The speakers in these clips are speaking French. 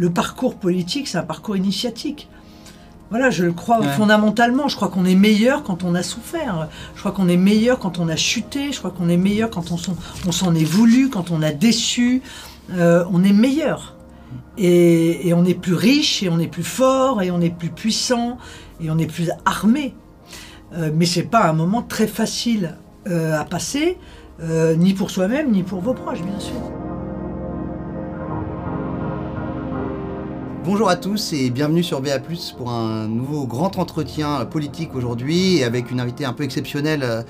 le parcours politique, c'est un parcours initiatique. Voilà, je le crois fondamentalement. Je crois qu'on est meilleur quand on a souffert. Je crois qu'on est meilleur quand on a chuté. Je crois qu'on est meilleur quand on s'en est voulu, quand on a déçu. Euh, on est meilleur. Et, on est plus riche, et on est plus fort, et on est plus puissant, et on est plus armé. Euh, mais c'est pas un moment très facile euh, à passer, ni pour soi-même, ni pour vos proches, bien sûr. Bonjour à tous et bienvenue sur VA+, pour un nouveau grand entretien politique aujourd'hui avec une invitée un peu exceptionnelle euh,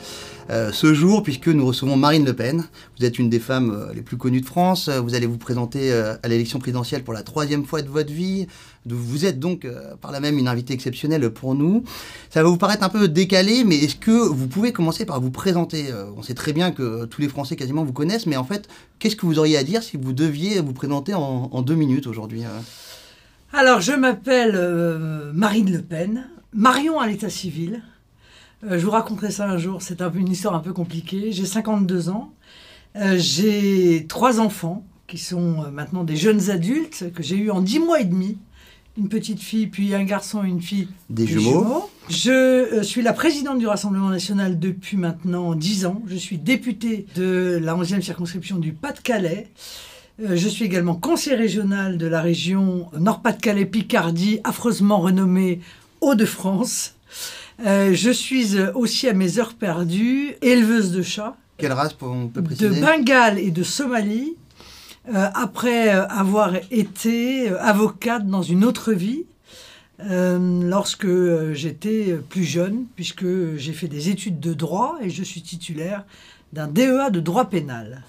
euh, ce jour puisque nous recevons Marine Le Pen. Vous êtes une des femmes euh, les plus connues de France. Vous allez vous présenter à l'élection présidentielle pour la troisième fois de votre vie. Vous êtes donc par là même une invitée exceptionnelle pour nous. Ça va vous paraître un peu décalé, mais est-ce que vous pouvez commencer par vous présenter? On sait très bien que tous les Français quasiment vous connaissent, mais en fait, qu'est-ce que vous auriez à dire si vous deviez vous présenter en, en deux minutes aujourd'hui alors, je m'appelle euh, Marine Le Pen, Marion à l'état civil. Euh, je vous raconterai ça un jour, c'est un, une histoire un peu compliquée. J'ai 52 ans. Euh, j'ai trois enfants qui sont maintenant des jeunes adultes que j'ai eu en 10 mois et demi. Une petite fille, puis un garçon et une fille. Des jumeaux. Je suis la présidente du Rassemblement national depuis maintenant 10 ans. Je suis députée de la 11e circonscription du Pas-de-Calais. Euh, je suis également conseiller régional de la région Nord-Pas-de-Calais-Picardie, affreusement renommée Hauts-de-France. Euh, je suis aussi à mes heures perdues éleveuse de chats. Quelle race on peut préciser? De Bengale et de Somalie. Euh, après avoir été avocate dans une autre vie, lorsque j'étais plus jeune, puisque j'ai fait des études de droit et je suis titulaire d'un DEA de droit pénal.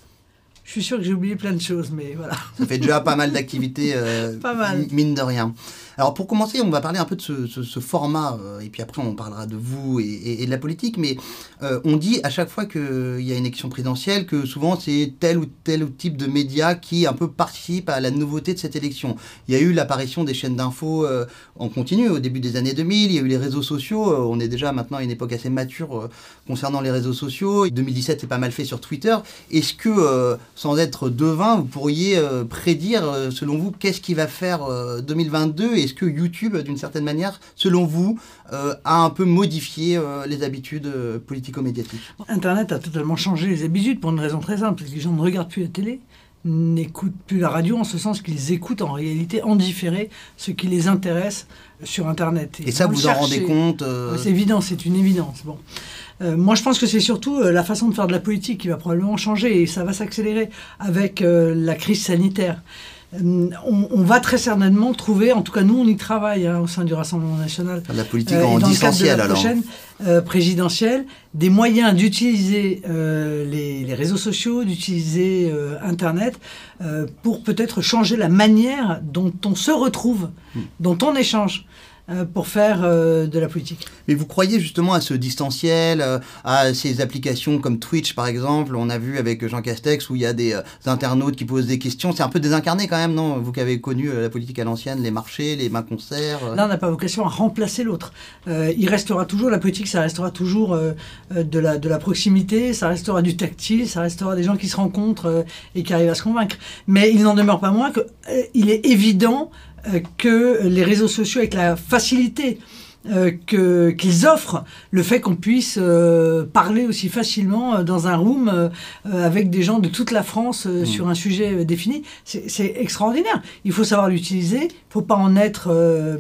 Je suis sûr que j'ai oublié plein de choses, mais voilà. Ça fait déjà pas mal d'activités, euh, mine de rien. Alors pour commencer, on va parler un peu de ce, format, euh, et puis après on parlera de vous et, de la politique, mais euh, on dit à chaque fois qu'il y a une élection présidentielle que souvent c'est tel ou tel type de média qui un peu participe à la nouveauté de cette élection. Il y a eu l'apparition des chaînes d'infos euh, en continu au début des années 2000, il y a eu les réseaux sociaux, on est déjà maintenant à une époque assez mature concernant les réseaux sociaux. 2017 c'est pas mal fait sur Twitter. Est-ce que, sans être devin, vous pourriez prédire, selon vous, qu'est-ce qui va faire 2022 est-ce que YouTube, d'une certaine manière, selon vous, euh, a un peu modifié euh, les habitudes euh, politico-médiatiques? Internet a totalement changé les habitudes pour une raison très simple, parce que les gens ne regardent plus la télé, n'écoutent plus la radio, en ce sens qu'ils écoutent en réalité en différé ce qui les intéresse sur Internet. Et, ça, vous en rendez compte C'est évident, c'est une évidence. Bon. moi, je pense que c'est surtout la façon de faire de la politique qui va probablement changer et ça va s'accélérer avec la crise sanitaire. Euh, on, va très certainement trouver, en tout cas nous on y travaille hein, au sein du Rassemblement national, la politique euh, en dans distanciel le cadre de la prochaine euh, présidentielle, des moyens d'utiliser les, les, réseaux sociaux, d'utiliser Internet pour peut-être changer la manière dont on se retrouve, hmm. dont on échange. Euh, pour faire euh, de la politique. Mais vous croyez justement à ce distanciel, euh, à ces applications comme Twitch par exemple? On a vu avec Jean Castex où il y a des internautes qui posent des questions. C'est un peu désincarné quand même, non? Vous qui avez connu la politique à l'ancienne, les marchés, les mains concerts. Là, on n'a pas vocation à remplacer l'autre. il restera toujours, la politique, ça restera toujours de, la, de la proximité, ça restera du tactile, ça restera des gens qui se rencontrent et qui arrivent à se convaincre. Mais il n'en demeure pas moins qu'il est évident que les réseaux sociaux, avec la facilité euh, qu'ils offrent, le fait qu'on puisse euh, parler aussi facilement dans un room avec des gens de toute la France mmh. sur un sujet défini, c'est extraordinaire. Il faut savoir l'utiliser, il ne faut pas en être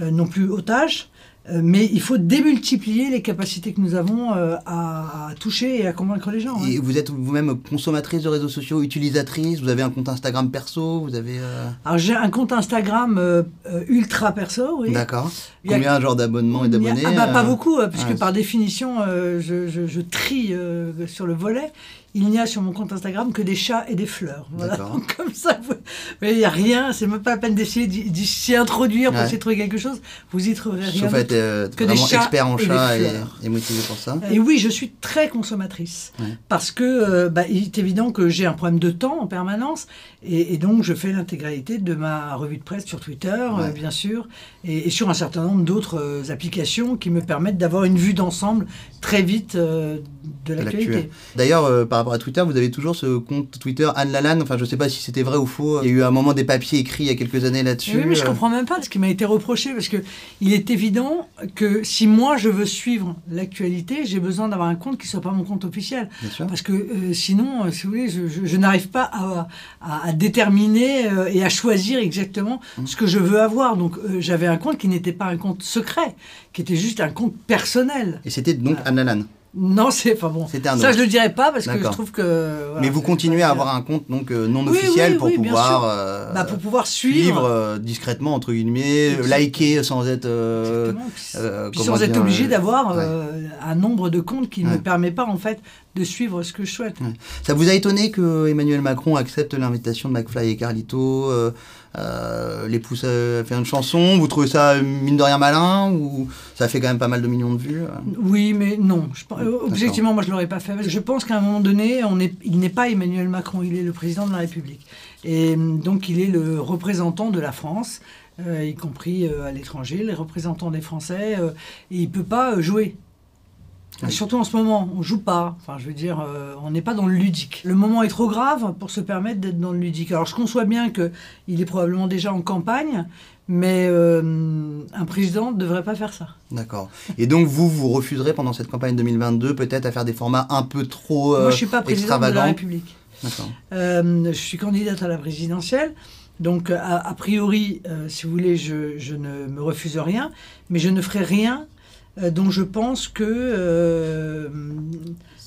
non plus otage. Euh, mais il faut démultiplier les capacités que nous avons euh, à, toucher et à convaincre les gens. Et vous êtes vous-même consommatrice de réseaux sociaux, utilisatrice Vous avez un compte Instagram perso Vous avez euh, Alors j'ai un compte Instagram ultra perso, oui. D'accord. Combien genre d'abonnements et d'abonnés ah bah, Pas beaucoup, puisque par définition, je, je, je, trie sur le volet il n'y a sur mon compte Instagram que des chats et des fleurs. Voilà. Donc, comme ça, il n'y a rien, c'est même pas la peine d'essayer d'y introduire pour essayer de trouver quelque chose. Vous y trouverez rien. Sauf être euh, que des chats expert en chats et, et, motivé pour ça. Et oui, je suis très consommatrice. Parce que euh, bah, il est évident que j'ai un problème de temps en permanence. Et, donc, je fais l'intégralité de ma revue de presse sur Twitter, euh, bien sûr, et, sur un certain nombre d'autres applications qui me permettent d'avoir une vue d'ensemble très vite de l'actualité. D'ailleurs, par rapport à Twitter, vous avez toujours ce compte Twitter Anne Lalanne. Enfin, je sais pas si c'était vrai ou faux. Il y a eu un moment des papiers écrits il y a quelques années là-dessus. Oui, mais je comprends même pas ce qui m'a été reproché parce que il est évident que si moi je veux suivre l'actualité, j'ai besoin d'avoir un compte qui soit pas mon compte officiel. Bien sûr. Parce que sinon, si vous voulez, je, n'arrive pas à, déterminer et à choisir exactement mmh. ce que je veux avoir. Donc, j'avais un compte qui n'était pas un compte secret, qui était juste un compte personnel. Et c'était donc Anne Lalanne non, c'est pas bon. Ça, je le dirais pas parce que je trouve que. Mais vous continuez à avoir un compte donc euh, non officiel pour, pouvoir, euh, bah, pour pouvoir suivre, euh, discrètement entre guillemets, liker sans être. Puis sans être obligé d'avoir un nombre de comptes qui ne me permet pas en fait de suivre ce que je souhaite. Ça vous a étonné que Emmanuel Macron accepte l'invitation de McFly et Carlito euh, les pousse à faire une chanson? Vous trouvez ça mine de rien malin ou ça fait quand même pas mal de millions de vues euh? Oui, mais non. objectivement, moi je l'aurais pas fait. Je pense qu'à un moment donné, on est, il n'est pas Emmanuel Macron, il est le président de la République. Et donc il est le représentant de la France. Euh, y compris à l'étranger, les représentants des Français, et il ne peut pas jouer. Surtout en ce moment, on joue pas. Enfin, je veux dire, euh, on n'est pas dans le ludique. Le moment est trop grave pour se permettre d'être dans le ludique. Alors, je conçois bien qu'il est probablement déjà en campagne, mais euh, un président ne devrait pas faire ça. D'accord. Et donc, vous, vous refuserez pendant cette campagne 2022 peut-être à faire des formats un peu trop euh, Moi, je suis pas président de la République. D'accord. je suis candidate à la présidentielle. Donc, a, priori, si vous voulez, je, je, ne me refuse rien, mais je ne ferai rien euh, dont je pense que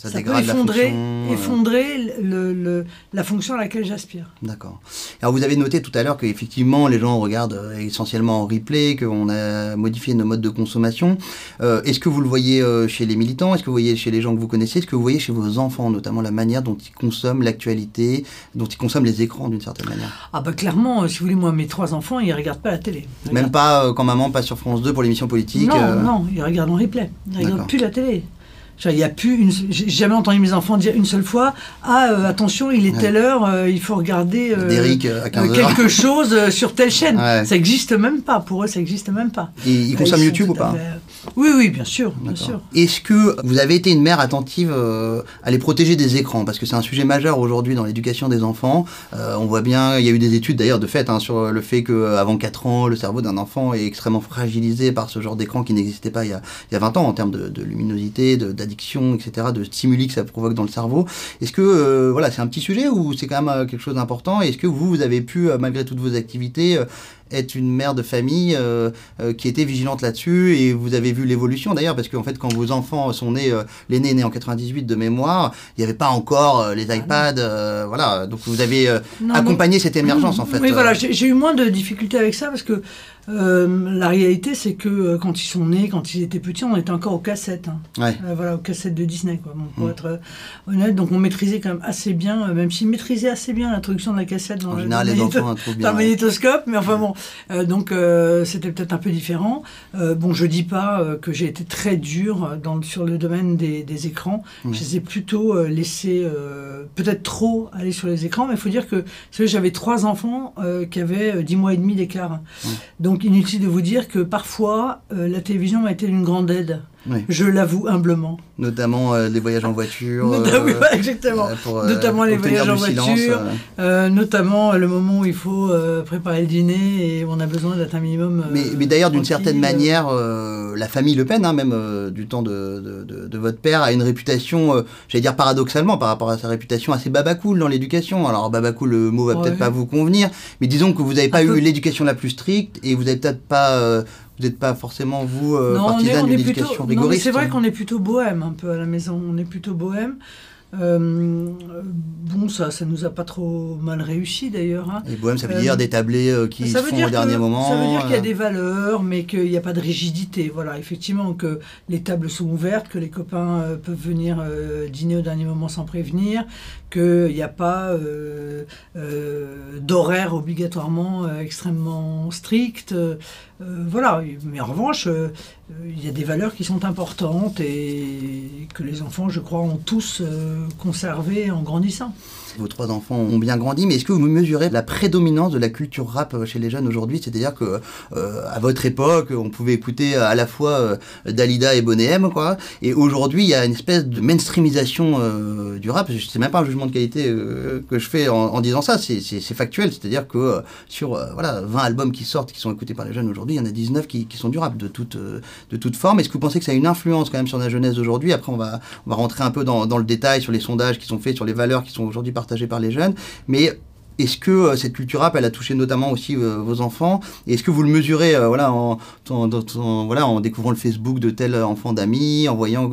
euh, ça, peut effondrer, la effondrer le, la fonction à laquelle j'aspire. D'accord. Alors vous avez noté tout à l'heure qu'effectivement les gens regardent euh, essentiellement en replay, qu'on a modifié nos modes de consommation. Est-ce que vous le voyez chez les militants? Est-ce que vous voyez chez les gens que vous connaissez? Est-ce que vous voyez chez vos enfants, notamment la manière dont ils consomment l'actualité, dont ils consomment les écrans d'une certaine manière? Ah bah clairement, si vous voulez, moi mes trois enfants, ils regardent pas la télé. Même pas quand maman passe sur France 2 pour l'émission politique Non, non, ils regardent en replay. Ils regardent plus la télé. Il y a plus une, j'ai jamais entendu mes enfants dire une seule fois ah euh, attention il est telle heure euh, il faut regarder euh, quelque chose sur telle chaîne. Ça existe même pas. Pour eux ça existe même pas. Et ils consomment YouTube ou pas oui, oui, bien sûr, bien sûr. Est-ce que vous avez été une mère attentive euh, à les protéger des écrans? Parce que c'est un sujet majeur aujourd'hui dans l'éducation des enfants. Euh, on voit bien, il y a eu des études d'ailleurs de fait hein, sur le fait qu'avant 4 ans, le cerveau d'un enfant est extrêmement fragilisé par ce genre d'écran qui n'existait pas il y, a, il y, a, 20 ans en termes de, de luminosité, d'addiction, etc., de stimuli que ça provoque dans le cerveau. Est-ce que euh, voilà, c'est un petit sujet ou c'est quand même quelque chose d'important? Est-ce que vous, vous avez pu, malgré toutes vos activités, être une mère de famille euh, euh, qui était vigilante là-dessus et vous avez vu l'évolution d'ailleurs parce qu'en fait quand vos enfants sont nés, euh, l'aîné est né en 98 de mémoire, il n'y avait pas encore les ah iPads, voilà, donc vous avez accompagné cette émergence en fait. Oui voilà, j'ai eu moins de difficultés avec ça parce que euh, la réalité, c'est que euh, quand ils sont nés, quand ils étaient petits, on était encore aux cassettes. Hein. Euh, voilà, aux cassettes de Disney, quoi. pour mm. être honnête, donc on maîtrisait quand même assez bien, même s'ils maîtrisaient assez bien l'introduction de la cassette dans, le, magnétoscope, mais enfin bon, donc c'était peut-être un peu différent. bon, je dis pas que j'ai été très dur dans, sur le domaine des, écrans. Je les ai plutôt laissés peut-être trop aller sur les écrans, mais il faut dire que j'avais trois enfants qui avaient 10 mois et demi d'écart. Donc donc inutile de vous dire que parfois, euh, la télévision m'a été d'une grande aide. Je l'avoue humblement. Notamment euh, les voyages en voiture. oui, euh, exactement. notamment les voyages en voiture. notamment le moment où il faut préparer le dîner et on a besoin d'être un minimum. mais, d'ailleurs, d'une certaine manière, la famille Le Pen, hein, même du temps de, de, votre père, a une réputation, j'allais dire paradoxalement, par rapport à sa réputation assez babacool dans l'éducation. Alors, babacool, le mot va peut-être pas vous convenir, mais disons que vous n'avez pas eu l'éducation la plus stricte et vous n'avez peut-être pas vous n'êtes pas forcément, vous, euh, partisan d'une éducation rigoriste. C'est vrai qu'on est plutôt bohème un peu à la maison. On est plutôt bohème. Euh, bon, ça, ça nous a pas trop mal réussi d'ailleurs. Hein. Et bohème, ça veut dire euh, des tablés euh, qui se font au dernier moment. Ça veut dire qu'il y a des valeurs, mais qu'il n'y a pas de rigidité. Voilà, effectivement, que les tables sont ouvertes, que les copains peuvent venir dîner au dernier moment sans prévenir, qu'il n'y a pas d'horaire obligatoirement extrêmement strict. Voilà, mais en revanche, il y a des valeurs qui sont importantes et que les enfants, je crois, ont tous conservé en grandissant. Vos trois enfants ont bien grandi, mais est-ce que vous mesurez la prédominance de la culture rap chez les jeunes aujourd'hui? C'est-à-dire que à votre époque, on pouvait écouter à la fois Dalida et Bonnet quoi. Et aujourd'hui, il y a une espèce de mainstreamisation du rap. C'est même pas un jugement de qualité que je fais en, disant ça, c'est factuel. C'est-à-dire que sur voilà 20 albums qui sortent, qui sont écoutés par les jeunes aujourd'hui, il y en a 19 qui, qui sont durables de toute de toute forme. Est-ce que vous pensez que ça a une influence quand même sur la jeunesse d'aujourd'hui? Après, on va on va rentrer un peu dans, dans le détail sur les sondages qui sont faits, sur les valeurs qui sont aujourd'hui partagées par les jeunes. Mais est-ce que euh, cette culture rap, elle a touché notamment aussi euh, vos enfants? Est-ce que vous le mesurez euh, voilà, en, voilà, en découvrant le Facebook de tel enfant d'amis, en voyant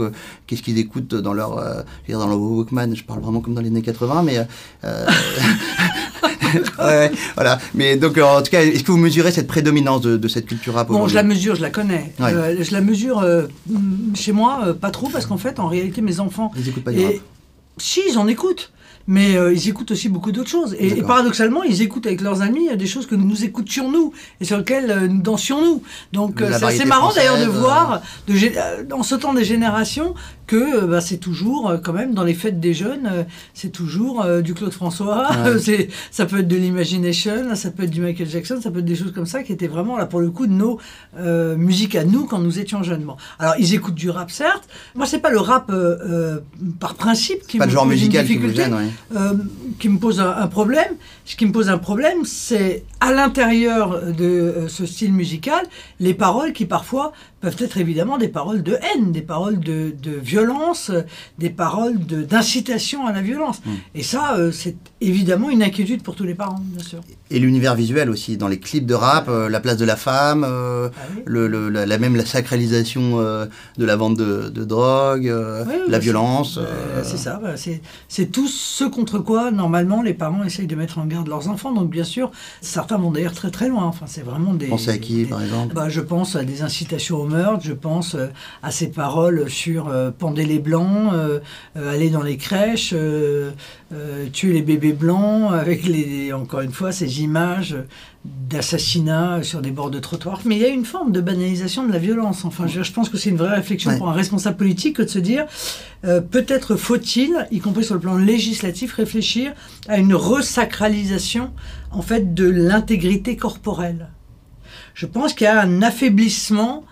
qu'est-ce qu'ils écoutent dans leur, je dans leur Walkman Je parle vraiment comme dans les années 80, mais... ouais, voilà. Mais donc, en tout cas, est-ce que vous mesurez cette prédominance de, cette culture rap Bon, je la mesure, je la connais. je la mesure chez moi, pas trop, parce qu'en fait, en réalité, mes enfants... Ils n'écoutent pas du rap Si, ils en écoutent mais euh, ils écoutent aussi beaucoup d'autres choses. Et, paradoxalement, ils écoutent avec leurs amis des choses que nous écoutions nous et sur lesquelles euh, nous dansions nous. Donc euh, c'est assez marrant d'ailleurs de voir, de, en temps des générations, que bah, c'est toujours quand même dans les fêtes des jeunes, c'est toujours du Claude François, c'est ça peut être de l'imagination, ça peut être du Michael Jackson, ça peut être des choses comme ça qui étaient vraiment là pour le coup de nos musiques à nous quand nous étions jeunes. Alors ils écoutent du rap certes. Moi c'est pas le rap par principe qui pas me le genre musical qui gêne, euh, qui me pose un, problème. Ce qui me pose un problème, c'est à l'intérieur de euh, ce style musical, les paroles qui parfois peuvent être évidemment des paroles de haine, des paroles de, violence, des paroles d'incitation à la violence. Hmm. Et ça, euh, c'est évidemment une inquiétude pour tous les parents, bien sûr. Et l'univers visuel aussi, dans les clips de rap, euh, la place de la femme, euh, ah le, la, même la sacralisation de la vente de, drogue, la violence. c'est ça, c'est tout ce contre quoi, normalement, les parents essayent de mettre en garde leurs enfants. Donc, bien sûr, certains vont d'ailleurs très très loin. Enfin, c'est vraiment des... Pensez à qui, par exemple bah, Je pense à des incitations au je pense euh, à ces paroles sur euh, pendez les blancs, euh, aller dans les crèches, tuer les bébés blancs, avec les, encore une fois ces images d'assassinats sur des bords de trottoir. Mais il y a une forme de banalisation de la violence. Enfin, je, pense que c'est une vraie réflexion pour un responsable politique que de se dire peut-être faut-il, y compris sur le plan législatif, réfléchir à une resacralisation en fait de l'intégrité corporelle. Je pense qu'il y a un affaiblissement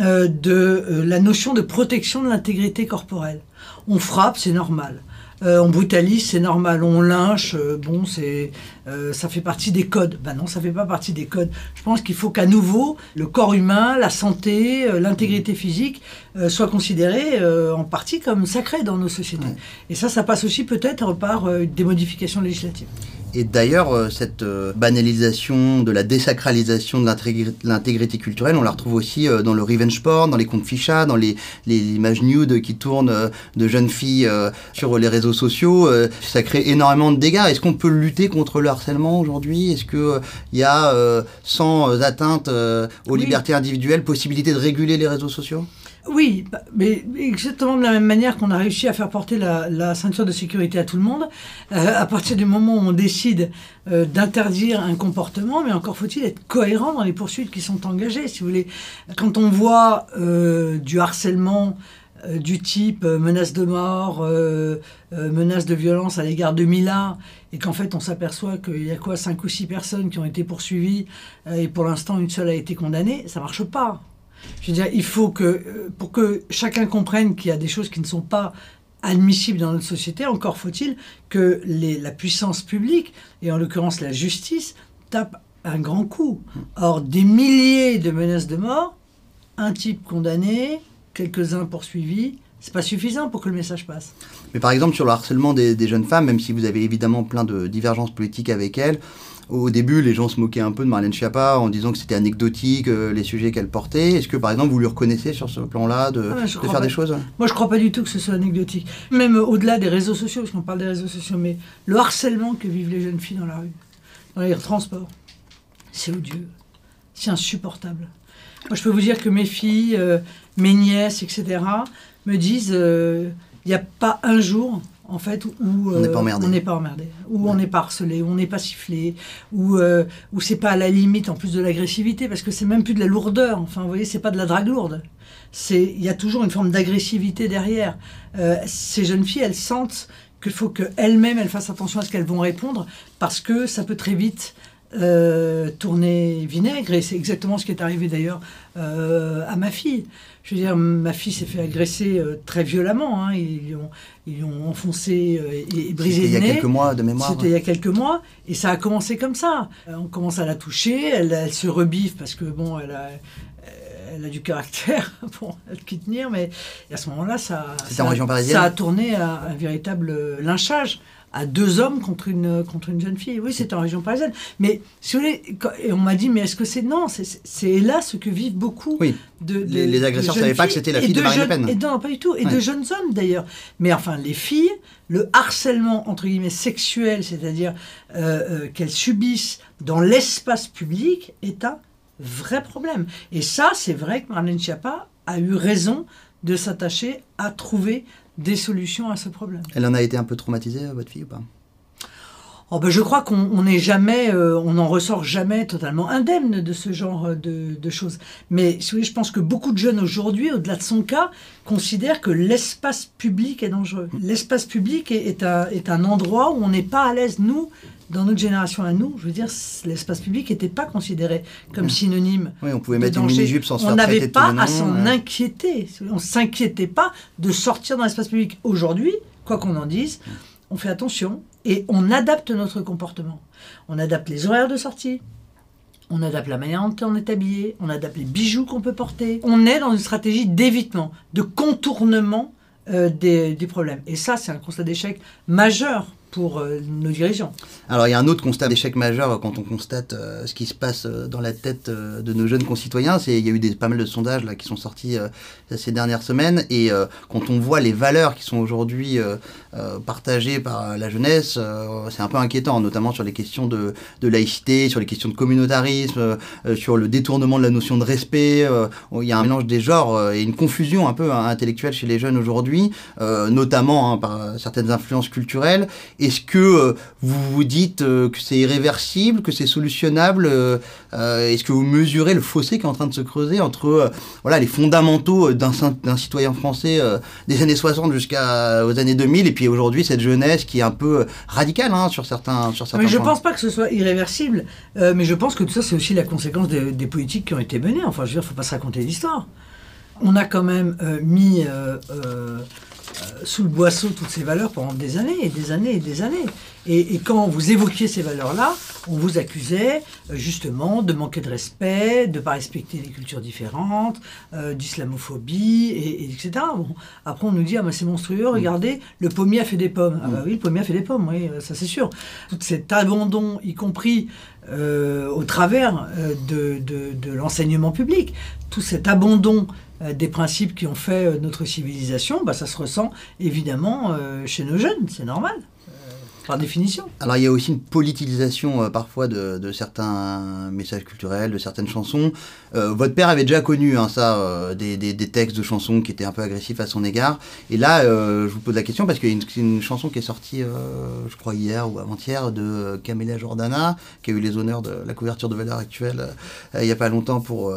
euh, de euh, la notion de protection de l'intégrité corporelle. On frappe, c'est normal. Euh, on brutalise, c'est normal. On lynche, bon, c'est, ça fait partie des codes. Ben non, ça fait pas partie des codes. Je pense qu'il faut qu'à nouveau le corps humain, la santé, l'intégrité physique soient considérés en partie comme sacrés dans nos sociétés. Et ça, ça passe aussi peut-être par des modifications législatives. Et d'ailleurs, euh, cette euh, banalisation de la désacralisation de l'intégrité culturelle, on la retrouve aussi euh, dans le revenge porn, dans les contes ficha, dans les, les images nudes qui tournent de jeunes filles sur les réseaux sociaux. Ça crée énormément de dégâts. Est-ce qu'on peut lutter contre le harcèlement aujourd'hui? Est-ce qu'il y a, sans atteinte aux libertés individuelles, possibilité de réguler les réseaux sociaux? Oui, bah, mais exactement de la même manière qu'on a réussi à faire porter la, ceinture de sécurité à tout le monde, euh, à partir du moment où on décide euh, d'interdire un comportement, mais encore faut-il être cohérent dans les poursuites qui sont engagées, si vous voulez. Quand on voit euh, du harcèlement du type menace de mort, menace de violence à l'égard de Mila, et qu'en fait on s'aperçoit qu'il y a quoi, cinq ou six personnes qui ont été poursuivies, et pour l'instant une seule a été condamnée, ça marche pas. Je veux dire, il faut que, euh, pour que chacun comprenne qu'il y a des choses qui ne sont pas admissibles dans notre société, encore faut-il que la puissance publique, et en l'occurrence la justice, tape un grand coup. Or, des milliers de menaces de mort, un type condamné, quelques-uns poursuivis, c'est pas suffisant pour que le message passe. Mais par exemple, sur le harcèlement des jeunes femmes, même si vous avez évidemment plein de divergences politiques avec elles, au début, les gens se moquaient un peu de Marlène Schiappa en disant que c'était anecdotique, euh, les sujets qu'elle portait. Est-ce que, par exemple, vous lui reconnaissez sur ce plan-là de, ah, faire des choses Moi, je ne crois pas du tout que ce soit anecdotique. Même au-delà des réseaux sociaux, parce qu'on parle des réseaux sociaux, mais le harcèlement que vivent les jeunes filles dans la rue, dans les transports, c'est odieux. C'est insupportable. Moi, je peux vous dire que mes filles, euh, mes nièces, etc., me disent euh, il n'y a pas un jour en fait, où on n'est pas emmerdé, on n'est pas emmerdé, où on n'est pas harcelé, où on n'est pas sifflé, où, euh, où c'est pas à la limite en plus de l'agressivité, parce que c'est même plus de la lourdeur. Enfin, vous voyez, c'est pas de la drague lourde. C'est, il y a toujours une forme d'agressivité derrière. Euh, ces jeunes filles, elles sentent qu'il faut qu'elles-mêmes, elles fassent attention à ce qu'elles vont répondre, parce que ça peut très vite euh, tourner vinaigre, et c'est exactement ce qui est arrivé d'ailleurs euh, à ma fille. Je veux dire, ma fille s'est fait agresser euh, très violemment, hein. ils, lui ont, ils ont enfoncé et, brisé le nez. C'était il y a quelques mois de mémoire. C'était il y a quelques mois, et ça a commencé comme ça. on commence à la toucher, elle, elle se rebiffe parce que bon, elle a, elle a du caractère pour qui tenir, mais à ce moment-là, ça, ça, ça, a tourné à un véritable lynchage à deux hommes contre une, contre une jeune fille. Oui, c'était en région parisienne. Mais si vous voulez, et on m'a dit, mais est-ce que c'est. Non, c'est là ce que vivent beaucoup. Oui. De, les, agresseurs ne savaient pas que c'était la fille de, Marine Le Pen. Et non, pas du tout. Et de jeunes hommes d'ailleurs. Mais enfin, les filles, le harcèlement, entre guillemets, sexuel, c'est-à-dire euh, euh, qu'elles subissent dans l'espace public, est un vrai problème. Et ça, c'est vrai que Marlène Schiappa a eu raison de s'attacher à trouver des solutions à ce problème. Elle en a été un peu traumatisée, votre fille, ou pas? Oh ben je crois qu'on n'est jamais, euh, on n'en ressort jamais totalement indemne de ce genre de, choses. Mais je pense que beaucoup de jeunes aujourd'hui, au-delà de son cas, considèrent que l'espace public est dangereux. L'espace public est, un, est un endroit où on n'est pas à l'aise. Nous, dans notre génération à nous, je veux dire, l'espace public n'était pas considéré comme synonyme. Oui, on pouvait mettre une mini-jupe sans se On n'avait pas à s'en inquiéter. On ne s'inquiétait pas de sortir dans l'espace public. Aujourd'hui, quoi qu'on en dise, on fait attention et on adapte notre comportement. On adapte les horaires de sortie, on adapte la manière dont on est habillé, on adapte les bijoux qu'on peut porter. On est dans une stratégie d'évitement, de contournement euh, des, des problèmes. Et ça, c'est un constat d'échec majeur euh. Alors il y a un autre constat d'échec majeur quand on constate euh, ce qui se passe euh, dans la tête de nos jeunes concitoyens. Il y a eu des, pas mal de sondages qui sont sortis ces dernières semaines et quand on voit les valeurs qui sont aujourd'hui partagées par la jeunesse, c'est un peu inquiétant, notamment sur les questions de, de laïcité, sur les questions de communautarisme, sur le détournement de la notion de respect. il y a un mélange des genres et une confusion un peu hein, intellectuelle chez les jeunes aujourd'hui, notamment hein, par certaines influences culturelles. Est-ce que euh, vous vous dites euh, que c'est irréversible, que c'est solutionnable euh, Est-ce que vous mesurez le fossé qui est en train de se creuser entre voilà, les fondamentaux d'un citoyen français des années 60 jusqu'aux années 2000 et puis aujourd'hui cette jeunesse qui est un peu radicale hein, sur certains, sur certains mais Je ne pense pas que ce soit irréversible, mais je pense que tout ça c'est aussi la conséquence des, des, politiques qui ont été menées. Enfin, je veux dire, il ne faut pas se raconter l'histoire. On a quand même mis sous le boisseau toutes ces valeurs pendant des années et des années et des années. Et, quand vous évoquiez ces valeurs-là, on vous accusait euh, justement de manquer de respect, de ne pas respecter les cultures différentes, euh, d'islamophobie, et, etc. Bon. Après, on nous dit, ah, c'est monstrueux, regardez, le pommier a fait des pommes. Ah bah oui, le pommier a fait des pommes, oui, ça c'est sûr. Tout cet abandon, y compris au travers de, de l'enseignement public, tout cet abandon euh, des principes qui ont fait euh, notre civilisation, bah, ça se ressent évidemment euh, chez nos jeunes, c'est normal par définition. Alors il y a aussi une politisation euh, parfois de, certains messages culturels, de certaines chansons. Euh, votre père avait déjà connu hein, ça, euh, des, textes de chansons qui étaient un peu agressifs à son égard. Et là, je vous pose la question parce qu'il y a une, chanson qui est sortie, je crois hier ou avant-hier, de Camélia Jordana, qui a eu les honneurs de la couverture de Valeurs Actuelles il n'y a pas longtemps pour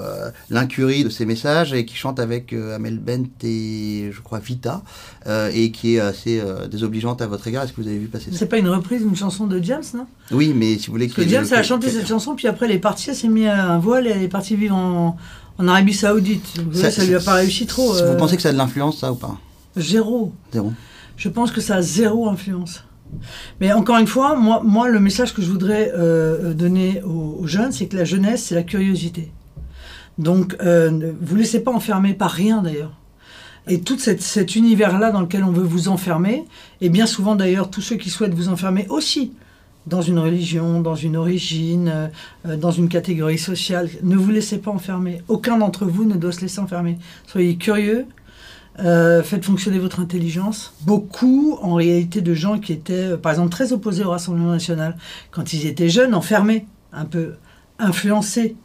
l'incurie de ses messages et qui chante avec Amel Bent et je crois Vita et qui est assez désobligeante à votre égard. Est-ce que vous avez vu passer ça? Une reprise d'une chanson de James, non? Oui, mais si vous voulez que. James a chanté cette chanson, puis après elle est partie, elle s'est mis à un voile et elle est partie vivre en, Arabie Saoudite. ça, ça lui a pas réussi trop. Vous pensez que ça a de l'influence, ça, ou pas? Zéro. Zéro. Je pense que ça a zéro influence. Mais encore une fois, moi, moi le message que je voudrais euh, donner aux, jeunes, c'est que la jeunesse, c'est la curiosité. Donc, euh, vous ne laissez pas enfermer par rien d'ailleurs. Et tout cet univers-là dans lequel on veut vous enfermer, et bien souvent d'ailleurs tous ceux qui souhaitent vous enfermer aussi dans une religion, dans une origine, euh, dans une catégorie sociale, ne vous laissez pas enfermer. Aucun d'entre vous ne doit se laisser enfermer. Soyez curieux, euh, faites fonctionner votre intelligence. Beaucoup, en réalité, de gens qui étaient, euh, par exemple, très opposés au Rassemblement national, quand ils étaient jeunes, enfermés, un peu influencés,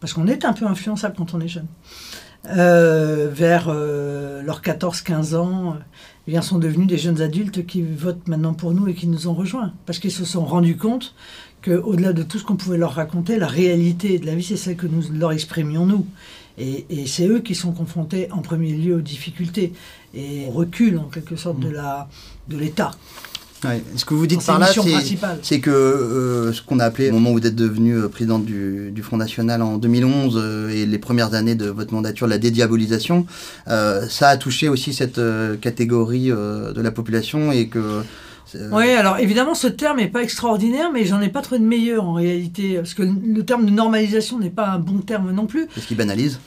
parce qu'on est un peu influençable quand on est jeune. Euh, vers euh, leurs 14-15 ans, euh, eh bien, sont devenus des jeunes adultes qui votent maintenant pour nous et qui nous ont rejoints. Parce qu'ils se sont rendus compte qu'au-delà de tout ce qu'on pouvait leur raconter, la réalité de la vie, c'est celle que nous leur exprimions nous. Et, c'est eux qui sont confrontés en premier lieu aux difficultés et au recul en quelque sorte de l'État. Ce que vous dites par là, c'est que euh, ce qu'on a appelé, au moment où vous êtes devenu euh, présidente du, Front National en 2011 euh, et les premières années de votre mandature, la dédiabolisation, ça a touché aussi cette catégorie de la population et que oui, alors évidemment, ce terme n'est pas extraordinaire, mais j'en ai pas trouvé de meilleur en réalité. Parce que le terme de normalisation n'est pas un bon terme non plus. Parce qu'il banalise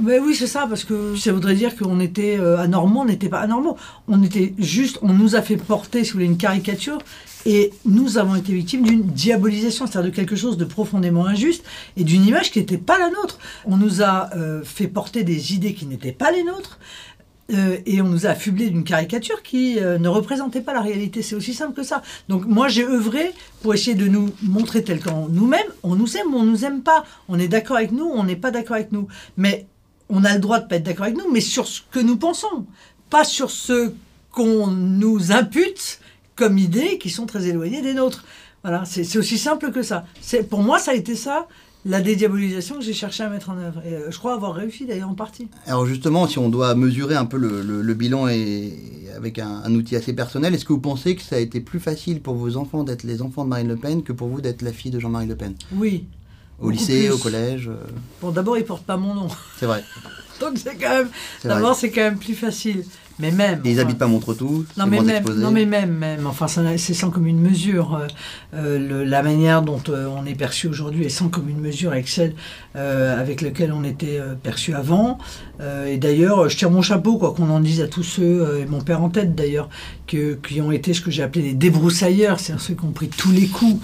oui, c'est ça, parce que ça voudrait dire qu'on était euh, anormaux, on n'était pas anormaux. On était juste, on nous a fait porter, si vous voulez, une caricature, et nous avons été victimes d'une diabolisation, c'est-à-dire de quelque chose de profondément injuste, et d'une image qui n'était pas la nôtre. On nous a euh, fait porter des idées qui n'étaient pas les nôtres, euh, et on nous a affublé d'une caricature qui ne représentait pas la réalité. C'est aussi simple que ça. Donc moi j'ai œuvré pour essayer de nous montrer tel qu'on nous-mêmes. On nous aime ou on nous aime pas. On est d'accord avec nous, on n'est pas d'accord avec nous. Mais on a le droit de pas être d'accord avec nous, mais sur ce que nous pensons, pas sur ce qu'on nous impute comme idées qui sont très éloignées des nôtres. Voilà, c'est aussi simple que ça. Pour moi, ça a été ça, la dédiabolisation que j'ai cherché à mettre en œuvre. Et euh, je crois avoir réussi d'ailleurs en partie. Alors justement, si on doit mesurer un peu le, bilan et, avec un, un, outil assez personnel, est-ce que vous pensez que ça a été plus facile pour vos enfants d'être les enfants de Marine Le Pen que pour vous d'être la fille de Jean-Marie Le Pen? Oui, au lycée, au collège euh. Bon, d'abord, ils portent pas mon nom. C'est vrai. Donc, c'est quand même. D'abord, c'est quand même plus facile. Mais même. ils n'habitent pas Montretout. Non mais même, non mais même, même. Enfin, c'est sans commune mesure. Euh, euh, la manière dont euh, on est perçu aujourd'hui est sans commune mesure avec celle avec laquelle on était perçu avant. et d'ailleurs, je tire mon chapeau, quoi qu'on en dise à tous ceux, et mon père en tête d'ailleurs, qui ont été ce que j'ai appelé les débroussailleurs, c'est-à-dire ceux qui ont pris tous les coups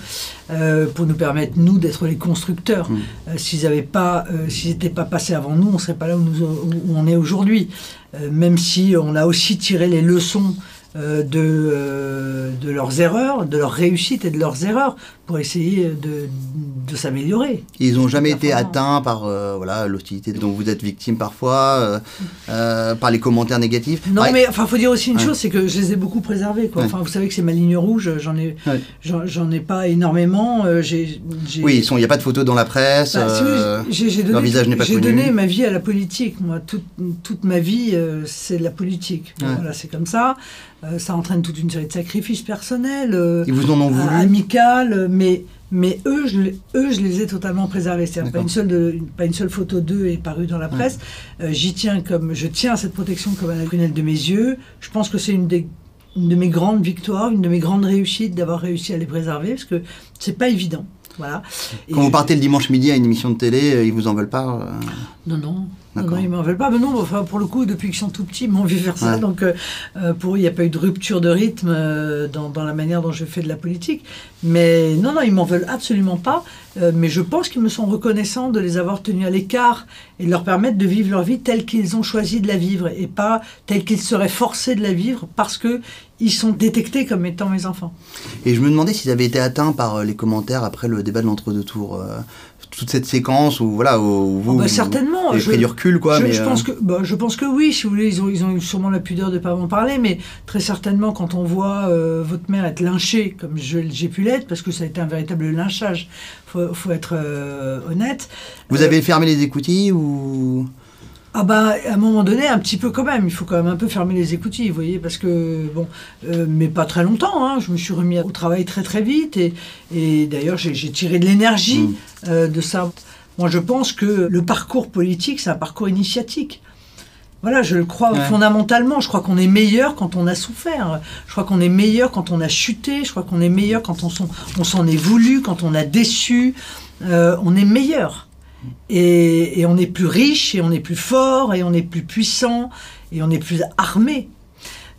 pour nous permettre nous d'être les constructeurs. Mmh. s'ils n'avaient pas, s'ils n'étaient pas passés avant nous, on ne serait pas là où, nous, où on est aujourd'hui. Même si on a aussi tiré les leçons euh, euh, de leurs erreurs, de leurs réussites et de leurs erreurs pour essayer de, de s'améliorer. Ils n'ont jamais été atteints par euh, voilà l'hostilité dont vous êtes victime parfois, par les commentaires négatifs. Non, mais enfin, faut dire aussi une chose, c'est que je les ai beaucoup préservés. Quoi. Enfin, vous savez que c'est ma ligne rouge. J'en ai, j'en ai pas énormément. J'ai, oui, il n'y a pas de photos dans la presse. Bah, j'ai, donné, leur visage n'est pas J'ai donné ma vie à la politique. Moi, toute, toute ma vie, c'est de la politique. Voilà, c'est comme ça. Euh, ça entraîne toute une série de sacrifices personnels, euh, vous en ont voulu? amicales, mais, mais eux, je, eux, je les ai totalement préservés. C'est-à-dire pas une, seule pas une seule photo d'eux est parue dans la presse. Euh, j'y tiens comme, je tiens à cette protection comme à la prunelle de mes yeux. Je pense que c'est une des une de mes grandes victoires, une de mes grandes réussites d'avoir réussi à les préserver, parce que c'est pas évident. Voilà. Quand vous partez le dimanche midi à une émission de télé, ils vous en veulent pas Non, non. Non, ils m'en veulent pas. Mais non, enfin, pour le coup, depuis qu'ils sont tout petits, ils m'ont vu faire ça. Donc, euh, euh, pour eux, il n'y a pas eu de rupture de rythme euh, dans, dans, la manière dont je fais de la politique. Mais non, non, ils m'en veulent absolument pas. mais je pense qu'ils me sont reconnaissants de les avoir tenus à l'écart et de leur permettre de vivre leur vie telle qu'ils ont choisi de la vivre et pas telle qu'ils seraient forcés de la vivre parce que ils sont détectés comme étant mes enfants. Et je me demandais s'ils avaient été atteints par les commentaires après le débat de l'entre-deux tours toute cette séquence où voilà où vous, oh bah certainement avez pris du recul quoi je, mais je pense euh, que bah, je pense que oui si vous voulez ils ont ils ont eu sûrement la pudeur de pas m'en parler mais très certainement quand on voit euh, votre mère être lynchée comme j'ai pu l'être parce que ça a été un véritable lynchage faut faut être euh, honnête. Vous avez fermé les écoutilles ou ah bah, à un moment donné, un petit peu quand même. Il faut quand même un peu fermer les écoutilles, vous voyez, parce que, bon, euh, mais pas très longtemps. Hein. Je me suis remis au travail très très vite et, et d'ailleurs, j'ai tiré de l'énergie mmh. euh, de ça. Moi, je pense que le parcours politique, c'est un parcours initiatique. Voilà, je le crois fondamentalement. Je crois qu'on est meilleur quand on a souffert. Je crois qu'on est meilleur quand on a chuté. Je crois qu'on est meilleur quand on s'en est voulu, quand on a déçu. Euh, on est meilleur. Et, on est plus riche, et on est plus fort, et on est plus puissant, et on est plus armé.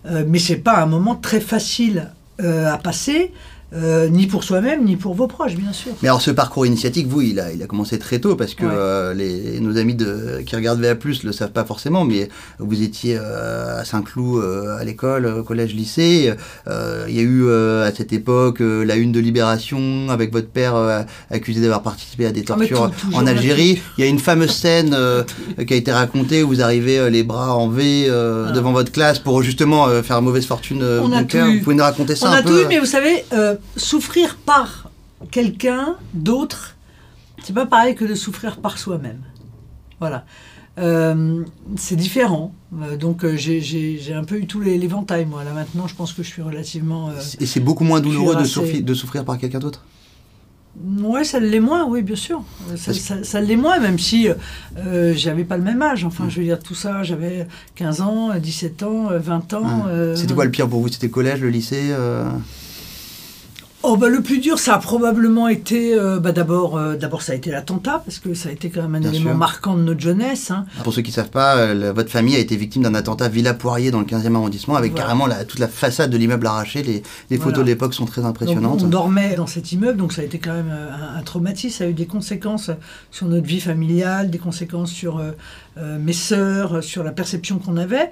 Euh, mais c'est pas un moment très facile euh, à passer. Euh, ni pour soi-même, ni pour vos proches, bien sûr. Mais alors ce parcours initiatique, vous, il a, il a commencé très tôt, parce que euh, les, nos amis de, qui regardent VA+, le savent pas forcément, mais vous étiez euh, à Saint-Cloud à l'école, au collège, lycée. il y a eu à cette époque la une de Libération, avec votre père accusé d'avoir participé à des ah, tortures en Algérie. Il y a une fameuse scène qui a été racontée où vous arrivez les bras en V ah. devant votre classe pour justement faire mauvaise fortune au cœur. Vous pouvez nous raconter ça On un a tout eu, mais vous savez souffrir par quelqu'un d'autre, c'est pas pareil que de souffrir par soi-même. Voilà. c'est différent. donc j'ai un peu eu tous les l'éventail, moi. Là maintenant, je pense que je suis relativement... Et c'est beaucoup moins douloureux de souffrir, de souffrir par quelqu'un d'autre? Ouais, ça l'est moins, oui, bien sûr. Ça, ça, l'est moins, même si euh, j'avais pas le même âge. Enfin, je veux dire, tout ça, j'avais 15 ans, 17 ans, 20 ans. Euh, C'était quoi le pire pour vous? C'était le collège, le lycée euh Oh bah, le plus dur, ça a probablement été, euh, bah, d'abord, euh, d'abord ça a été l'attentat, parce que ça a été quand même un élément marquant de notre jeunesse. Hein. Pour ceux qui ne savent pas, euh, votre famille a été victime d'un attentat Villa Poirier dans le 15e arrondissement, avec carrément la, toute la façade de l'immeuble arrachée. Les, les photos de l'époque sont très impressionnantes. on dormait dans cet immeuble, donc ça a été quand même un, traumatisme, ça a eu des conséquences sur notre vie familiale, des conséquences sur mes sœurs, sur la perception qu'on avait.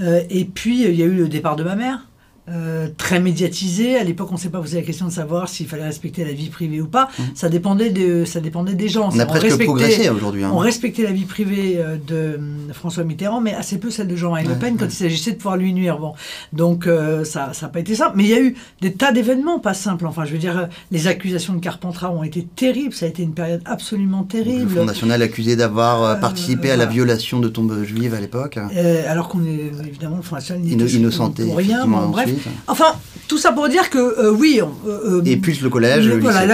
et puis il y a eu le départ de ma mère. Euh, très médiatisé. À l'époque, on ne s'est pas posé la question de savoir s'il fallait respecter la vie privée ou pas. Mmh. Ça, dépendait de, ça dépendait des gens. On a presque progressé aujourd'hui. Hein. On respectait la vie privée euh, de euh, François Mitterrand, mais assez peu celle de Jean-Marie Le Pen quand il s'agissait de pouvoir lui nuire. Bon. Donc ça n'a pas été simple. Mais il y a eu des tas d'événements pas simples. Enfin, je veux dire, les accusations de Carpentras ont été terribles. Ça a été une période absolument terrible. le Front National accusé d'avoir participé à la violation de tombes juives à l'époque. alors qu'on est évidemment le Front National innocenté. Pour rien. bref. Enfin, tout ça pour dire que euh, oui. Euh, euh, et plus le collège. Le, voilà,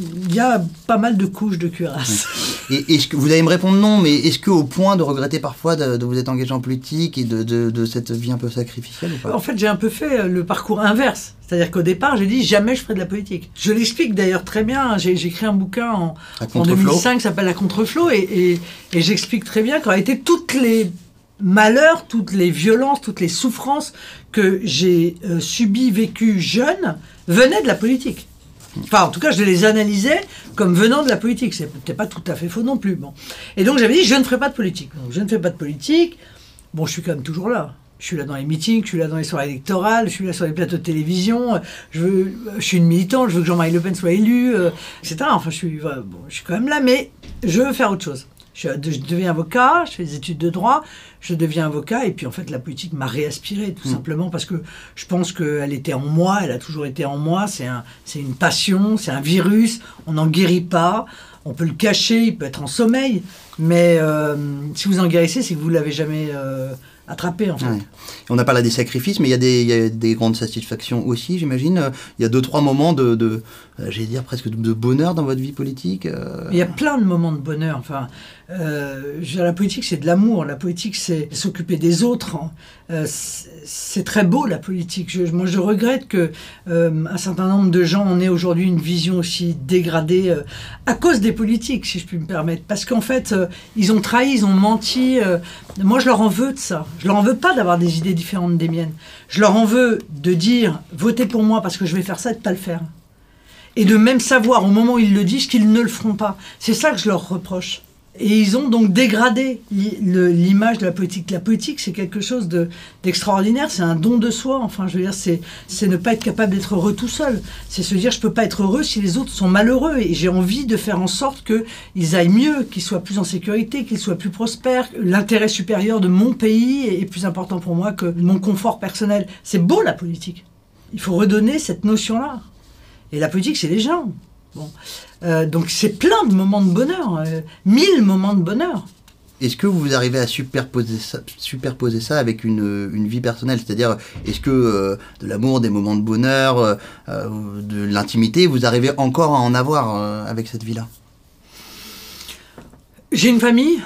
il y a pas mal de couches de cuirasse. Et est-ce que vous allez me répondre non, mais est-ce qu'au point de regretter parfois de, vous être engagé en politique et de, de, cette vie un peu sacrificielle ou pas? En fait, j'ai un peu fait le parcours inverse. C'est-à-dire qu'au départ, j'ai dit jamais je ferai de la politique. Je l'explique d'ailleurs très bien. J'ai écrit un bouquin en, en 2005 qui s'appelle La Contreflot et, et, et j'explique très bien qu'en réalité, toutes les malheurs, toutes les violences, toutes les souffrances que j'ai euh, subies, vécues jeune, venaient de la politique. Enfin, en tout cas, je les analysais comme venant de la politique. C'est peut-être pas tout à fait faux non plus. Bon. Et donc, j'avais dit, je ne ferai pas de politique. Je ne fais pas de politique. Bon, je suis quand même toujours là. Je suis là dans les meetings, je suis là dans les soirées électorales, je suis là sur les plateaux de télévision. Je, veux, je suis une militante, je veux que Jean-Marie Le Pen soit élu, euh, etc. Enfin, je suis, bon, je suis quand même là, mais je veux faire autre chose. Je, deviens avocat, je fais des études de droit, je deviens avocat, et puis en fait la politique m'a réaspiré, tout mm. simplement parce que je pense qu'elle était en moi, elle a toujours été en moi, c'est un, une passion, c'est un virus, on n'en guérit pas, on peut le cacher, il peut être en sommeil, mais euh, si vous en guérissez, c'est que vous l'avez jamais euh, attrapé en fait. On a parlé des sacrifices, mais il y, a des, il y a des grandes satisfactions aussi, j'imagine. Il y a deux, trois moments de, de j'allais dire presque de bonheur dans votre vie politique. Il y a plein de moments de bonheur. Enfin, euh, la politique, c'est de l'amour. La politique, c'est s'occuper des autres. Hein. Euh, c'est très beau, la politique. moi, je regrette que euh, un certain nombre de gens en aient aujourd'hui une vision aussi dégradée à cause des politiques, si je puis me permettre. Parce qu'en fait, ils ont trahi, ils ont menti. moi, je leur en veux de ça. Je leur en veux pas d'avoir des idées différentes des miennes. Je leur en veux de dire votez pour moi parce que je vais faire ça et de pas le faire. Et de même savoir au moment où ils le disent qu'ils ne le feront pas. C'est ça que je leur reproche. Et ils ont donc dégradé l'image de la politique. La politique, c'est quelque chose d'extraordinaire, c'est un don de soi. Enfin, je veux dire, c'est ne pas être capable d'être heureux tout seul. C'est se dire, je peux pas être heureux si les autres sont malheureux. Et j'ai envie de faire en sorte qu'ils aillent mieux, qu'ils soient plus en sécurité, qu'ils soient plus prospères. L'intérêt supérieur de mon pays est plus important pour moi que mon confort personnel. C'est beau la politique. Il faut redonner cette notion-là. Et la politique, c'est les gens. Bon. Euh, donc c'est plein de moments de bonheur, euh, mille moments de bonheur. Est-ce que vous arrivez à superposer ça, superposer ça avec une, une vie personnelle? C'est-à-dire, est-ce que euh, de l'amour, des moments de bonheur, de l'intimité, vous arrivez encore à en avoir avec cette vie-là? J'ai une famille,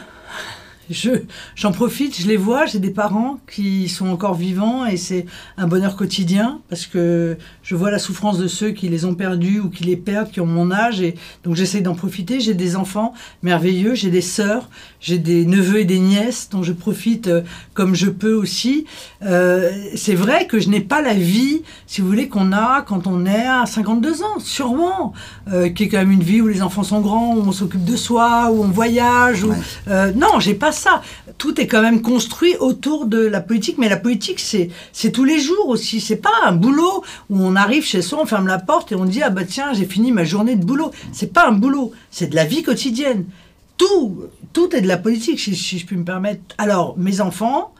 j'en profite, je les vois, j'ai des parents qui sont encore vivants et c'est un bonheur quotidien parce que je vois la souffrance de ceux qui les ont perdus ou qui les perdent, qui ont mon âge et donc j'essaie d'en profiter. J'ai des enfants merveilleux, j'ai des sœurs, j'ai des neveux et des nièces dont je profite euh, comme je peux aussi. Euh, c'est vrai que je n'ai pas la vie, si vous voulez, qu'on a quand on est à 52 ans, sûrement, euh, qui est quand même une vie où les enfants sont grands, où on s'occupe de soi, où on voyage. Où, non, j'ai pas Tout est quand même construit autour de la politique, mais la politique, c'est c'est tous les jours aussi. C'est pas un boulot où on arrive chez soi, on ferme la porte et on dit ah bah tiens j'ai fini ma journée de boulot. C'est pas un boulot, c'est de la vie quotidienne tout, tout est de la politique, si, je puis me permettre. Alors, mes enfants,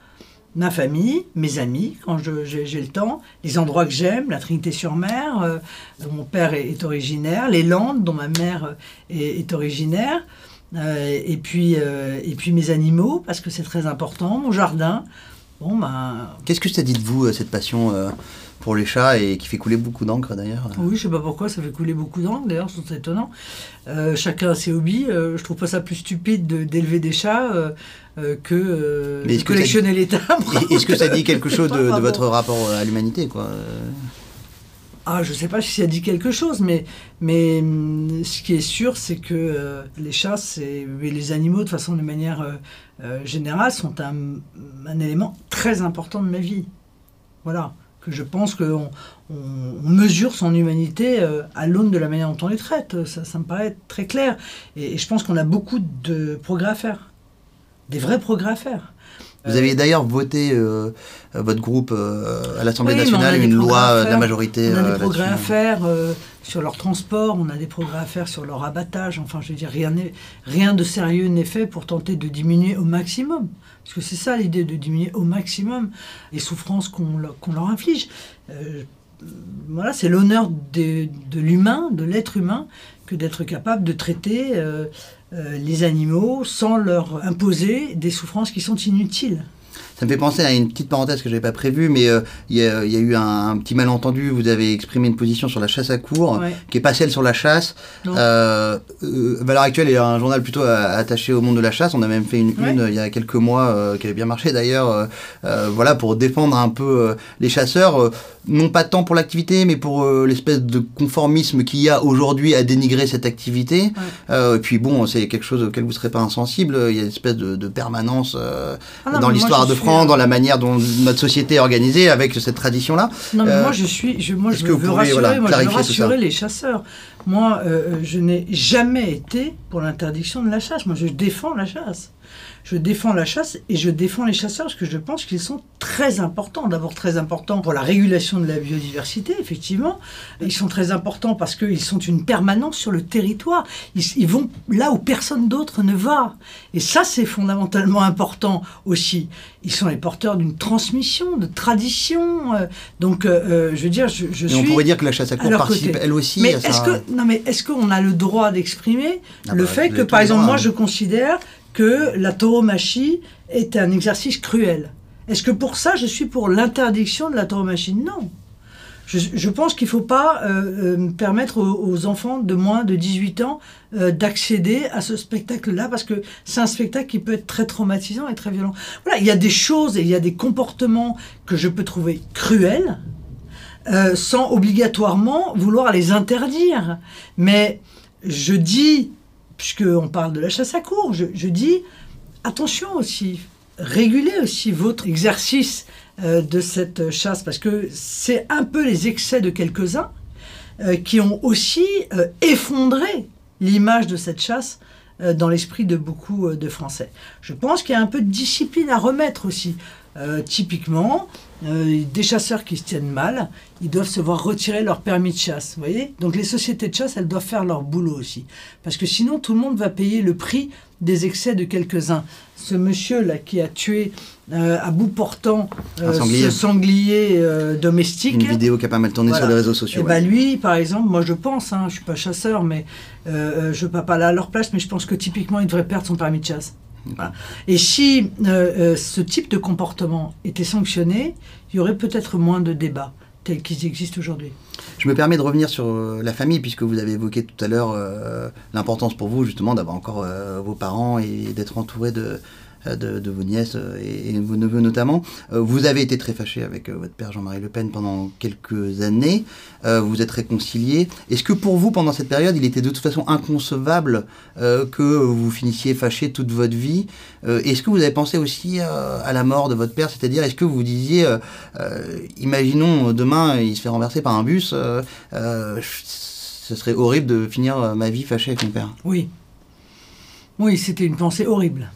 ma famille, mes amis, quand j'ai le temps, les endroits que j'aime, la Trinité-sur-Mer, euh, dont mon père est, originaire, les Landes, dont ma mère euh, est, originaire, et, puis, et puis mes animaux, parce que c'est très important, mon jardin. Bon, ben... Qu'est-ce que ça dit de vous, cette passion pour les chats et qui fait couler beaucoup d'encre d'ailleurs. Oui, je sais pas pourquoi, ça fait couler beaucoup d'encre d'ailleurs, c'est étonnant. Euh, chacun a ses hobbies. Euh, je trouve pas ça plus stupide d'élever des chats euh, que de collectionner les timbres. Est-ce que ça dit quelque chose de, votre rapport à l'humanité quoi ah, je sais pas si ça dit quelque chose, mais, mais hum, ce qui est sûr, c'est que les chats et les animaux, de façon de manière générale, sont un, élément très important de ma vie. Voilà que je pense qu'on on, mesure son humanité euh, à l'aune de la manière dont on les traite. Ça me paraît très clair. Et, je pense qu'on a beaucoup de progrès à faire. Des vrais progrès à faire. Vous avez d'ailleurs voté, euh, votre groupe, euh, à l'Assemblée nationale, une loi de la majorité. On a des progrès à faire sur leur transport, on a des progrès à faire sur leur abattage. Enfin, je veux dire, rien, rien de sérieux n'est fait pour tenter de diminuer au maximum. Parce que c'est ça l'idée, de diminuer au maximum les souffrances qu'on leur inflige. Voilà, c'est l'honneur de, l'humain, de l'être humain, que d'être capable de traiter euh, euh, les animaux sans leur imposer des souffrances qui sont inutiles. Ça me fait penser à une petite parenthèse que je n'avais pas prévue, mais euh, il y, a eu un, petit malentendu. Vous avez exprimé une position sur la chasse à cours, qui n'est pas celle sur la chasse. Euh, euh, Valeur Actuelle est un journal plutôt attaché au monde de la chasse. On a même fait une une il y a quelques mois, qui avait bien marché d'ailleurs, voilà, pour défendre un peu les chasseurs non pas tant pour l'activité, mais pour l'espèce de conformisme qu'il y a aujourd'hui à dénigrer cette activité. et puis bon, c'est quelque chose auquel vous ne serez pas insensible. Il y a une espèce de, permanence ah dans l'histoire de Dans la manière dont notre société est organisée avec cette tradition-là. Non, mais moi euh, je suis, je, moi je veux, rassurer, moi, je veux rassurer les chasseurs. Moi, euh, je n'ai jamais été pour l'interdiction de la chasse. Moi, je défends la chasse je défends la chasse et je défends les chasseurs parce que je pense qu'ils sont très importants. D'abord très importants pour la régulation de la biodiversité, effectivement. Ils sont très importants parce qu'ils sont une permanence sur le territoire. Ils, vont là où personne d'autre ne va. Et ça, c'est fondamentalement important aussi. Ils sont les porteurs d'une transmission, de tradition. Euh, donc, euh, euh, je veux dire, je, je suis. on pourrait dire que la chasse à cour participe elle aussi mais est-ce que non mais est-ce qu'on a le droit d'exprimer ah le bah, fait que, par exemple, moi, je considère que la tauromachie est un exercice cruel. Est-ce que pour ça, je suis pour l'interdiction de la tauromachie? Non. Je, pense qu'il ne faut pas euh, euh, permettre aux, enfants de moins de 18 ans euh, d'accéder à ce spectacle-là, parce que c'est un spectacle qui peut être très traumatisant et très violent. Voilà, il y a des choses et il y a des comportements que je peux trouver cruels, sans obligatoirement vouloir les interdire. Mais je dis puisqu'on parle de la chasse à cours, je, dis attention aussi, régulez aussi votre exercice euh, de cette chasse, parce que c'est un peu les excès de quelques-uns euh, qui ont aussi euh, effondré l'image de cette chasse dans l'esprit de beaucoup de Français. Je pense qu'il y a un peu de discipline à remettre aussi. typiquement, euh, des chasseurs qui se tiennent mal, ils doivent se voir retirer leur permis de chasse. Vous voyez Donc les sociétés de chasse, elles doivent faire leur boulot aussi. Parce que sinon, tout le monde va payer le prix des excès de quelques-uns. Ce monsieur-là qui a tué euh, à bout portant euh, ce sanglier domestique. Une vidéo qui a pas mal tourné sur les réseaux sociaux. Et eh ben lui, par exemple, moi je pense, hein, je suis pas chasseur, mais je ne pas là à leur place, mais je pense que typiquement, il devrait perdre son permis de chasse. Et si euh, euh, ce type de comportement était sanctionné, il y aurait peut-être moins de débats tels qu'ils existent aujourd'hui. Je me permets de revenir sur euh, la famille, puisque vous avez évoqué tout à l'heure l'importance pour vous justement d'avoir encore vos parents et d'être entouré de, euh, de, vos nièces euh, et, vos neveux notamment. Euh, vous avez été très fâché avec votre père Jean-Marie Le Pen pendant quelques années. vous êtes réconciliés. Est-ce que pour vous, pendant cette période, il était de toute façon inconcevable que vous finissiez fâché toute votre vie? Est-ce que vous avez pensé aussi à la mort de votre père? C'est-à-dire, est-ce que vous disiez, imaginons demain, il se fait renverser par un bus, ce serait horrible de finir ma vie fâché avec mon père Oui. Oui, c'était une pensée horrible.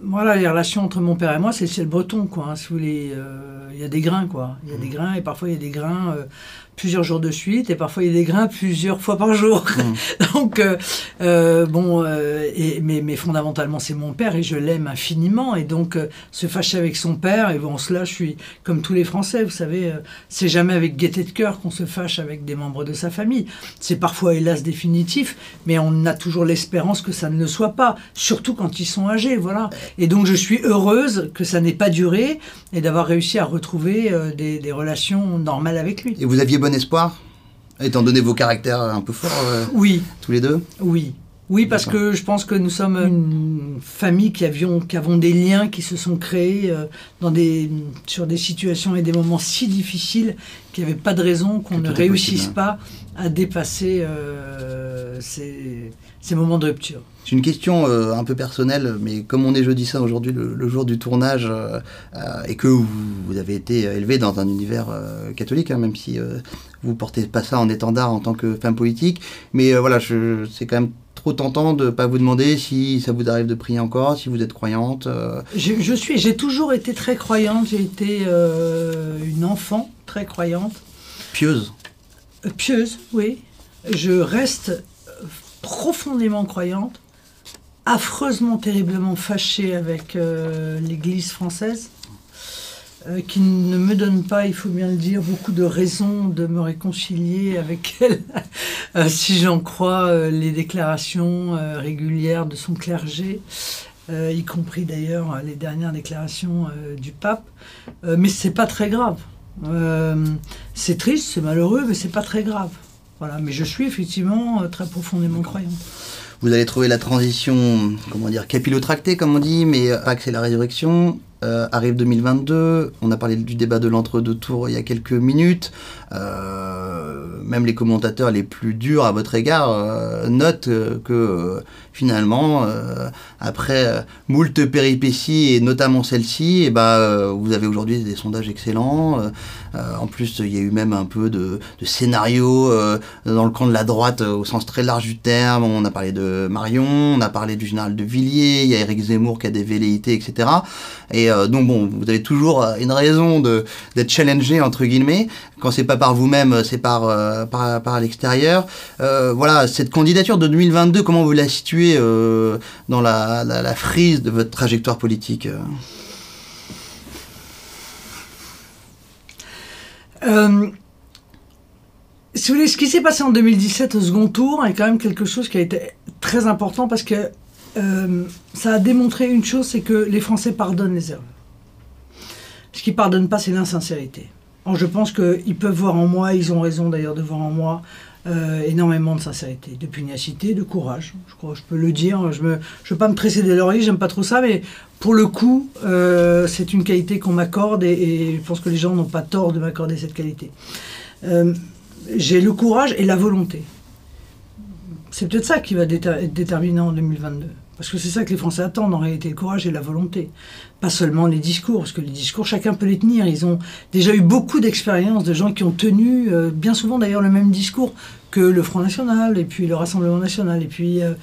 Voilà, les relations entre mon père et moi, c'est le breton, quoi. Hein, si vous voulez, euh, il y a des grains, quoi. Il y a des mm. grains et parfois il y a des grains euh, plusieurs jours de suite et parfois il dégringue plusieurs fois par jour. Mmh. Donc, euh, euh, bon, euh, et, mais, mais, fondamentalement, c'est mon père et je l'aime infiniment. Et donc, se fâcher avec son père, et bon, cela, je suis comme tous les Français, vous savez, c'est jamais avec gaieté de cœur qu'on se fâche avec des membres de sa famille. C'est parfois, hélas, définitif, mais on a toujours l'espérance que ça ne le soit pas, surtout quand ils sont âgés, voilà. Et donc, je suis heureuse que ça n'ait pas duré et d'avoir réussi à retrouver des, des, relations normales avec lui. Et vous aviez bon espoir Étant donné vos caractères un peu forts euh, Oui. Tous les deux Oui. Oui, parce que je pense que nous sommes une famille qui, avions, qui avons des liens qui se sont créés euh, dans des, sur des situations et des moments si difficiles qu'il n'y avait pas de raison qu'on ne réussisse pas à dépasser euh, ces, ces, moments de rupture. C'est une question euh, un peu personnelle, mais comme on est jeudi saint aujourd'hui, le, jour du tournage, et que vous, avez été élevé dans un univers catholique, hein, même si vous portez pas ça en étendard en tant que femme politique, mais voilà, c'est quand même trop tentant de pas vous demander si ça vous arrive de prier encore, si vous êtes croyante. Euh. Je, suis, j'ai toujours été très croyante. J'ai été euh, une enfant très croyante. Pieuse. Euh, pieuse, oui. Je reste profondément croyante, affreusement, terriblement fâchée avec l'Église française. Euh, qui ne me donne pas, il faut bien le dire, beaucoup de raisons de me réconcilier avec elle, euh, si j'en crois euh, les déclarations régulières de son clergé, y compris d'ailleurs les dernières déclarations du pape. mais c'est pas très grave. c'est triste, c'est malheureux, mais c'est pas très grave. Voilà, mais je suis effectivement très profondément croyante. Vous allez trouver la transition, comment dire, capillotractée, comme on dit, mais c'est la résurrection. Euh, arrive 2022, on a parlé du débat de l'entre-deux tours il y a quelques minutes. Euh, même les commentateurs les plus durs à votre égard euh, notent que finalement, après moult péripéties et notamment celle-ci, eh ben, vous avez aujourd'hui des sondages excellents. En plus, il y a eu même un peu de, de scénario dans le camp de la droite au sens très large du terme. On a parlé de Marion, on a parlé du général de Villiers, il y a Eric Zemmour qui a des velléités, etc. Et euh, donc bon, vous avez toujours euh, une raison d'être challengé entre guillemets. Quand c'est pas par vous-même, euh, c'est par, par, par l'extérieur. voilà, cette candidature de 2022, comment vous la situez dans la, la, frise de votre trajectoire politique voulez, ce qui s'est passé en 2017 au second tour est quand même quelque chose qui a été très important parce que euh, ça a démontré une chose, c'est que les Français pardonnent les erreurs. Ce qu'ils ne pardonnent pas, c'est l'insincérité. je pense qu'ils peuvent voir en moi, ils ont raison d'ailleurs de voir en moi, euh, énormément de sincérité, de pugnacité, de courage. Je crois je peux le dire. Je ne veux pas me tresser des j'aime pas trop ça, mais pour le coup, euh, c'est une qualité qu'on m'accorde et, je pense que les gens n'ont pas tort de m'accorder cette qualité. J'ai le courage et la volonté. C'est peut-être ça qui va être déterminant en 2022. Parce que c'est ça que les Français attendent en réalité, le courage et la volonté. Pas seulement les discours, parce que les discours, chacun peut les tenir. Ils ont déjà eu beaucoup d'expériences de gens qui ont tenu, euh, bien souvent d'ailleurs, le même discours que le Front National et puis le Rassemblement National. Et puis, euh,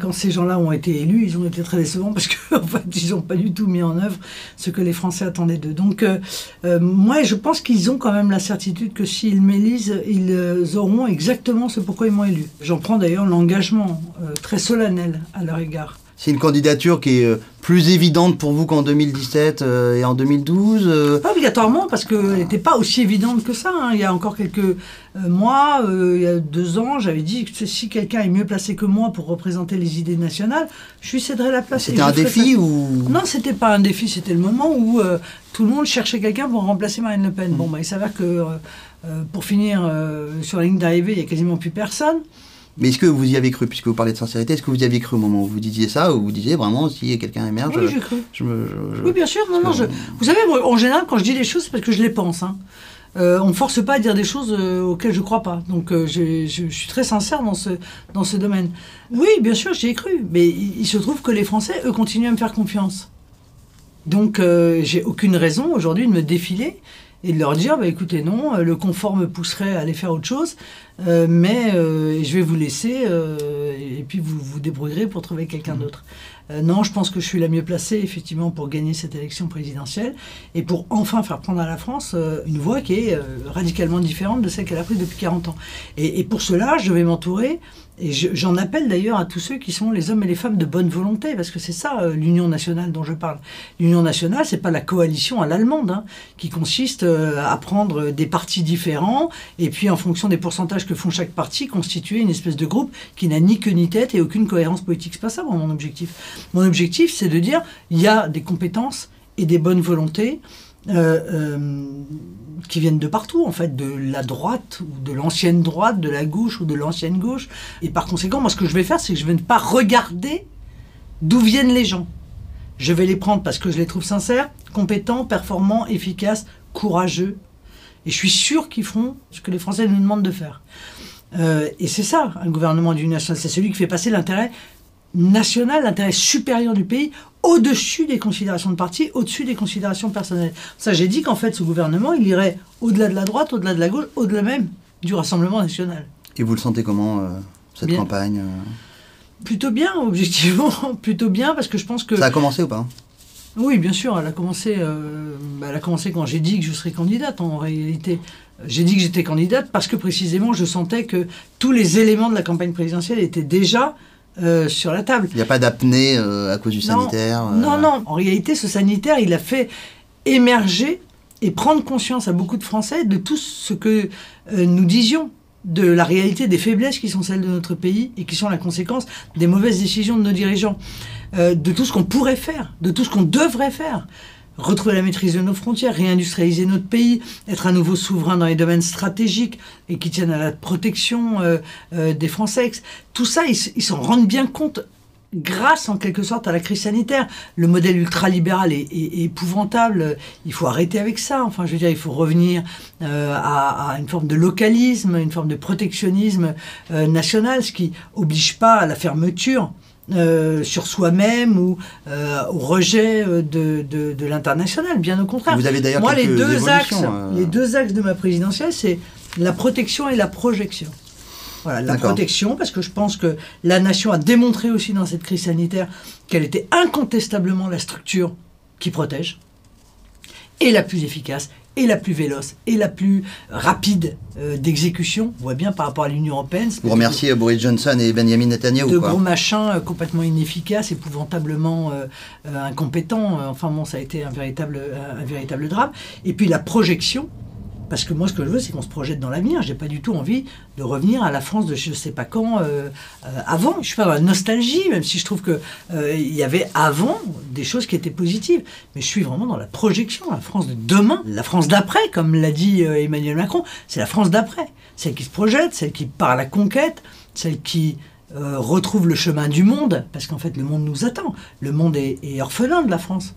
quand ces gens-là ont été élus, ils ont été très décevants parce qu'en fait, ils n'ont pas du tout mis en œuvre ce que les Français attendaient d'eux. Donc, euh, euh, moi, je pense qu'ils ont quand même la certitude que s'ils m'élisent, ils auront exactement ce pourquoi ils m'ont élu. J'en prends d'ailleurs l'engagement très solennel à leur égard. C'est une candidature qui est plus évidente pour vous qu'en 2017 euh, et en 2012 euh Pas obligatoirement, parce qu'elle n'était pas aussi évidente que ça. Hein. Il y a encore quelques euh, mois, il y a deux ans, j'avais dit que si quelqu'un est mieux placé que moi pour représenter les idées nationales, je lui céderai la place. C'était un défi ou Non, c'était pas un défi, c'était le moment où tout le monde cherchait quelqu'un pour remplacer Marine Le Pen. Bon, bah, il s'avère que pour finir sur la ligne d'arrivée, il n'y a quasiment plus personne. Mais est-ce que vous y avez cru, puisque vous parlez de sincérité, est-ce que vous y avez cru au moment où vous disiez ça, ou vous disiez vraiment si quelqu'un émerge Oui, j'ai cru. oui, bien sûr. Non, non, Vous savez, en général, quand je dis des choses, c'est parce que je les pense. Hein. Euh, on ne force pas à dire des choses euh, auxquelles je ne crois pas. Donc euh, je, suis très sincère dans ce, dans ce domaine. Oui, bien sûr, j'y ai cru. Mais il, se trouve que les Français, eux, continuent à me faire confiance. Donc j'ai aucune raison aujourd'hui de me défiler et de leur dire bah, écoutez, non, le confort me pousserait à aller faire autre chose, mais je vais vous laisser et puis vous vous débrouillerez pour trouver quelqu'un mmh. d'autre. Euh, non, je pense que je suis la mieux placée, effectivement, pour gagner cette élection présidentielle et pour enfin faire prendre à la France euh, une voie qui est euh, radicalement différente de celle qu'elle a prise depuis 40 ans. et pour cela, je vais m'entourer et j'en appelle d'ailleurs à tous ceux qui sont les hommes et les femmes de bonne volonté, parce que c'est ça euh, l'union nationale dont je parle. L'union nationale, c'est pas la coalition à l'allemande, hein, qui consiste euh, à prendre des partis différents, et puis en fonction des pourcentages que font chaque parti, constituer une espèce de groupe qui n'a ni queue ni tête et aucune cohérence politique. C'est pas ça mon objectif. Mon objectif, c'est de dire, il y a des compétences et des bonnes volontés. Euh, qui viennent de partout, en fait, de la droite ou de l'ancienne droite, de la gauche ou de l'ancienne gauche. Et par conséquent, moi, ce que je vais faire, c'est que je vais ne pas regarder d'où viennent les gens. Je vais les prendre parce que je les trouve sincères, compétents, performants, efficaces, courageux. Et je suis sûr qu'ils feront ce que les Français nous demandent de faire. Euh, et c'est ça, un gouvernement du national, c'est celui qui fait passer l'intérêt national, l'intérêt supérieur du pays, au-dessus des considérations de parti, au-dessus des considérations personnelles. Ça, j'ai dit qu'en fait, ce gouvernement, il irait au-delà de la droite, au-delà de la gauche, au-delà même du Rassemblement national. Et vous le sentez comment, euh, cette campagne euh Plutôt bien, objectivement, plutôt bien, parce que je pense que... Ça a commencé ou pas? Oui, bien sûr, elle a commencé, euh, bah, elle a commencé quand j'ai dit que je serais candidate, en réalité. J'ai dit que j'étais candidate parce que précisément, je sentais que tous les éléments de la campagne présidentielle étaient déjà euh, sur la table. Il n'y a pas d'apnée euh, à cause du sanitaire euh. Non, non. En réalité, ce sanitaire, il a fait émerger et prendre conscience à beaucoup de Français de tout ce que nous disions de la réalité des faiblesses qui sont celles de notre pays et qui sont la conséquence des mauvaises décisions de nos dirigeants, de tout ce qu'on pourrait faire, de tout ce qu'on devrait faire retrouver la maîtrise de nos frontières, réindustrialiser notre pays, être à nouveau souverain dans les domaines stratégiques et qui tiennent à la protection euh, euh, des Français. Tout ça, ils s'en rendent bien compte grâce en quelque sorte à la crise sanitaire. Le modèle ultralibéral est, épouvantable. Il faut arrêter avec ça. Enfin, je veux dire, il faut revenir euh, à, une forme de localisme, une forme de protectionnisme national, ce qui oblige pas à la fermeture euh, sur soi-même ou euh, au rejet euh, de, de, l'international, bien au contraire. Vous avez d'ailleurs Moi, les deux, axes, les deux axes de ma présidentielle, c'est la protection et la projection. Voilà, la protection, parce que je pense que la nation a démontré aussi dans cette crise sanitaire qu'elle était incontestablement la structure qui protège et la plus efficace et la plus véloce et la plus rapide euh, d'exécution. On voit bien par rapport à l'Union européenne. Vous remerciez Boris Johnson et Benjamin Netanyahu. De gros machins euh, complètement inefficaces, épouvantablement euh, incompétents. Enfin bon, ça a été un véritable, un véritable drame. Et puis la projection, parce que moi, ce que je veux, c'est qu'on se projette dans l'avenir. J'ai pas du tout envie de revenir à la France de je ne sais pas quand euh, euh, avant. Je suis pas dans la nostalgie, même si je trouve que euh, y avait avant des choses qui étaient positives. Mais je suis vraiment dans la projection, la France de demain, la France d'après, comme l'a dit Emmanuel Macron. C'est la France d'après, celle qui se projette, celle qui part à la conquête, celle qui retrouve le chemin du monde, parce qu'en fait, le monde nous attend. Le monde est orphelin de la France.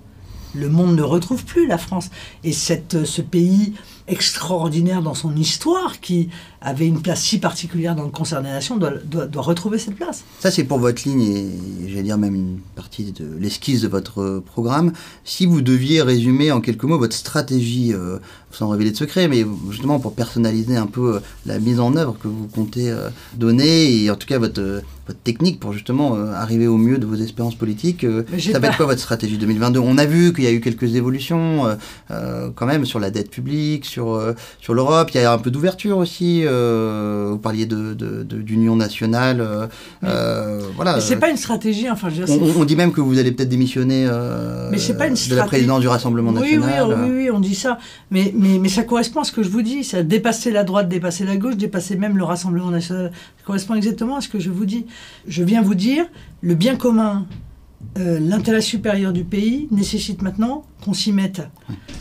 Le monde ne retrouve plus la France. Et cette, ce pays extraordinaire dans son histoire, qui avait une place si particulière dans le concert des nations, doit, doit, retrouver cette place. Ça, c'est pour votre ligne et j'allais dire même une partie de l'esquisse de votre programme. Si vous deviez résumer en quelques mots votre stratégie, euh, sans révéler de secret, mais justement pour personnaliser un peu euh, la mise en œuvre que vous comptez euh, donner et en tout cas votre, votre technique pour justement arriver au mieux de vos expériences politiques, ça va être quoi votre stratégie 2022 On a vu qu'il y a eu quelques évolutions quand même sur la dette publique, sur, sur l'Europe, il y a un peu d'ouverture aussi. Euh, vous parliez d'union de, nationale. Euh, euh, voilà. c'est pas une stratégie. Enfin, on, dit même que vous allez peut-être démissionner mais pas une de la présidence du Rassemblement national. Oui, oui, on dit ça. Mais, mais, mais ça correspond à ce que je vous dis. Ça dépasser la droite, dépasser la gauche, dépasser même le Rassemblement national. Ça correspond exactement à ce que je vous dis. Je viens vous dire le bien commun euh, l'intérêt supérieur du pays nécessite maintenant qu'on s'y mette.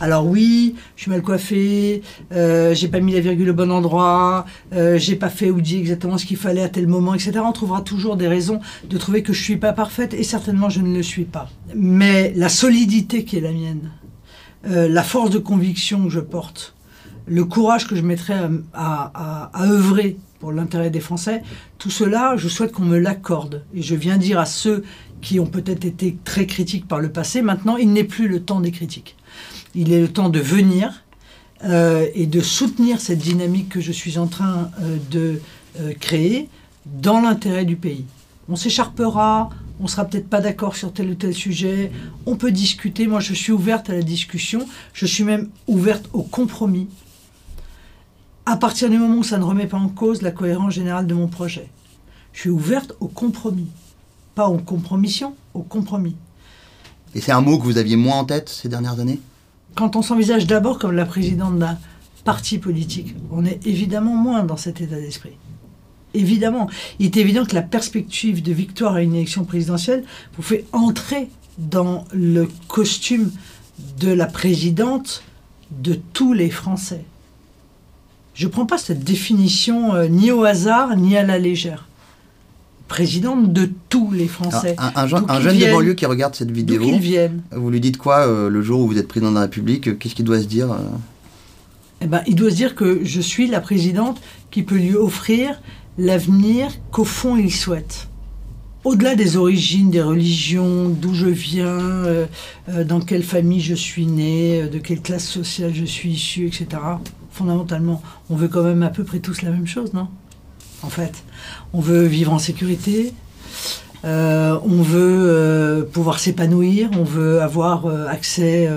Alors oui, je suis mal coiffé, euh, j'ai pas mis la virgule au bon endroit, euh, j'ai pas fait ou dit exactement ce qu'il fallait à tel moment, etc. On trouvera toujours des raisons de trouver que je suis pas parfaite et certainement je ne le suis pas. Mais la solidité qui est la mienne, la force de conviction que je porte, le courage que je mettrai à, à œuvrer l'intérêt des Français, tout cela, je souhaite qu'on me l'accorde. Et je viens dire à ceux qui ont peut-être été très critiques par le passé, maintenant, il n'est plus le temps des critiques. Il est le temps de venir, et de soutenir cette dynamique que je suis en train de créer dans l'intérêt du pays. On s'écharpera, on sera peut-être pas d'accord sur tel ou tel sujet, on peut discuter, moi je suis ouverte à la discussion, je suis même ouverte au compromis, à partir du moment où ça ne remet pas en cause la cohérence générale de mon projet. Je suis ouverte au compromis, pas aux compromissions, au compromis. Et c'est un mot que vous aviez moins en tête ces dernières années? Quand on s'envisage d'abord comme la présidente d'un parti politique, on est évidemment moins dans cet état d'esprit évidemment. Il est évident que la perspective de victoire à une élection présidentielle vous fait entrer dans le costume de la présidente de tous les Français. Je ne prends pas cette définition euh, ni au hasard ni à la légère. Présidente de tous les Français. un, jeune, de banlieue qui regarde cette vidéo, vous lui dites quoi euh, le jour où vous êtes président de la République Qu'est-ce qu'il doit se dire euh eh ben, Il doit se dire que je suis la présidente qui peut lui offrir l'avenir qu'au fond il souhaite. Au-delà des origines, des religions, d'où je viens, euh, euh, dans quelle famille je suis né, euh, de quelle classe sociale je suis issu, etc. Fondamentalement, on veut quand même à peu près tous la même chose, non? En fait, on veut vivre en sécurité, euh, on veut euh, pouvoir s'épanouir, on veut avoir euh, accès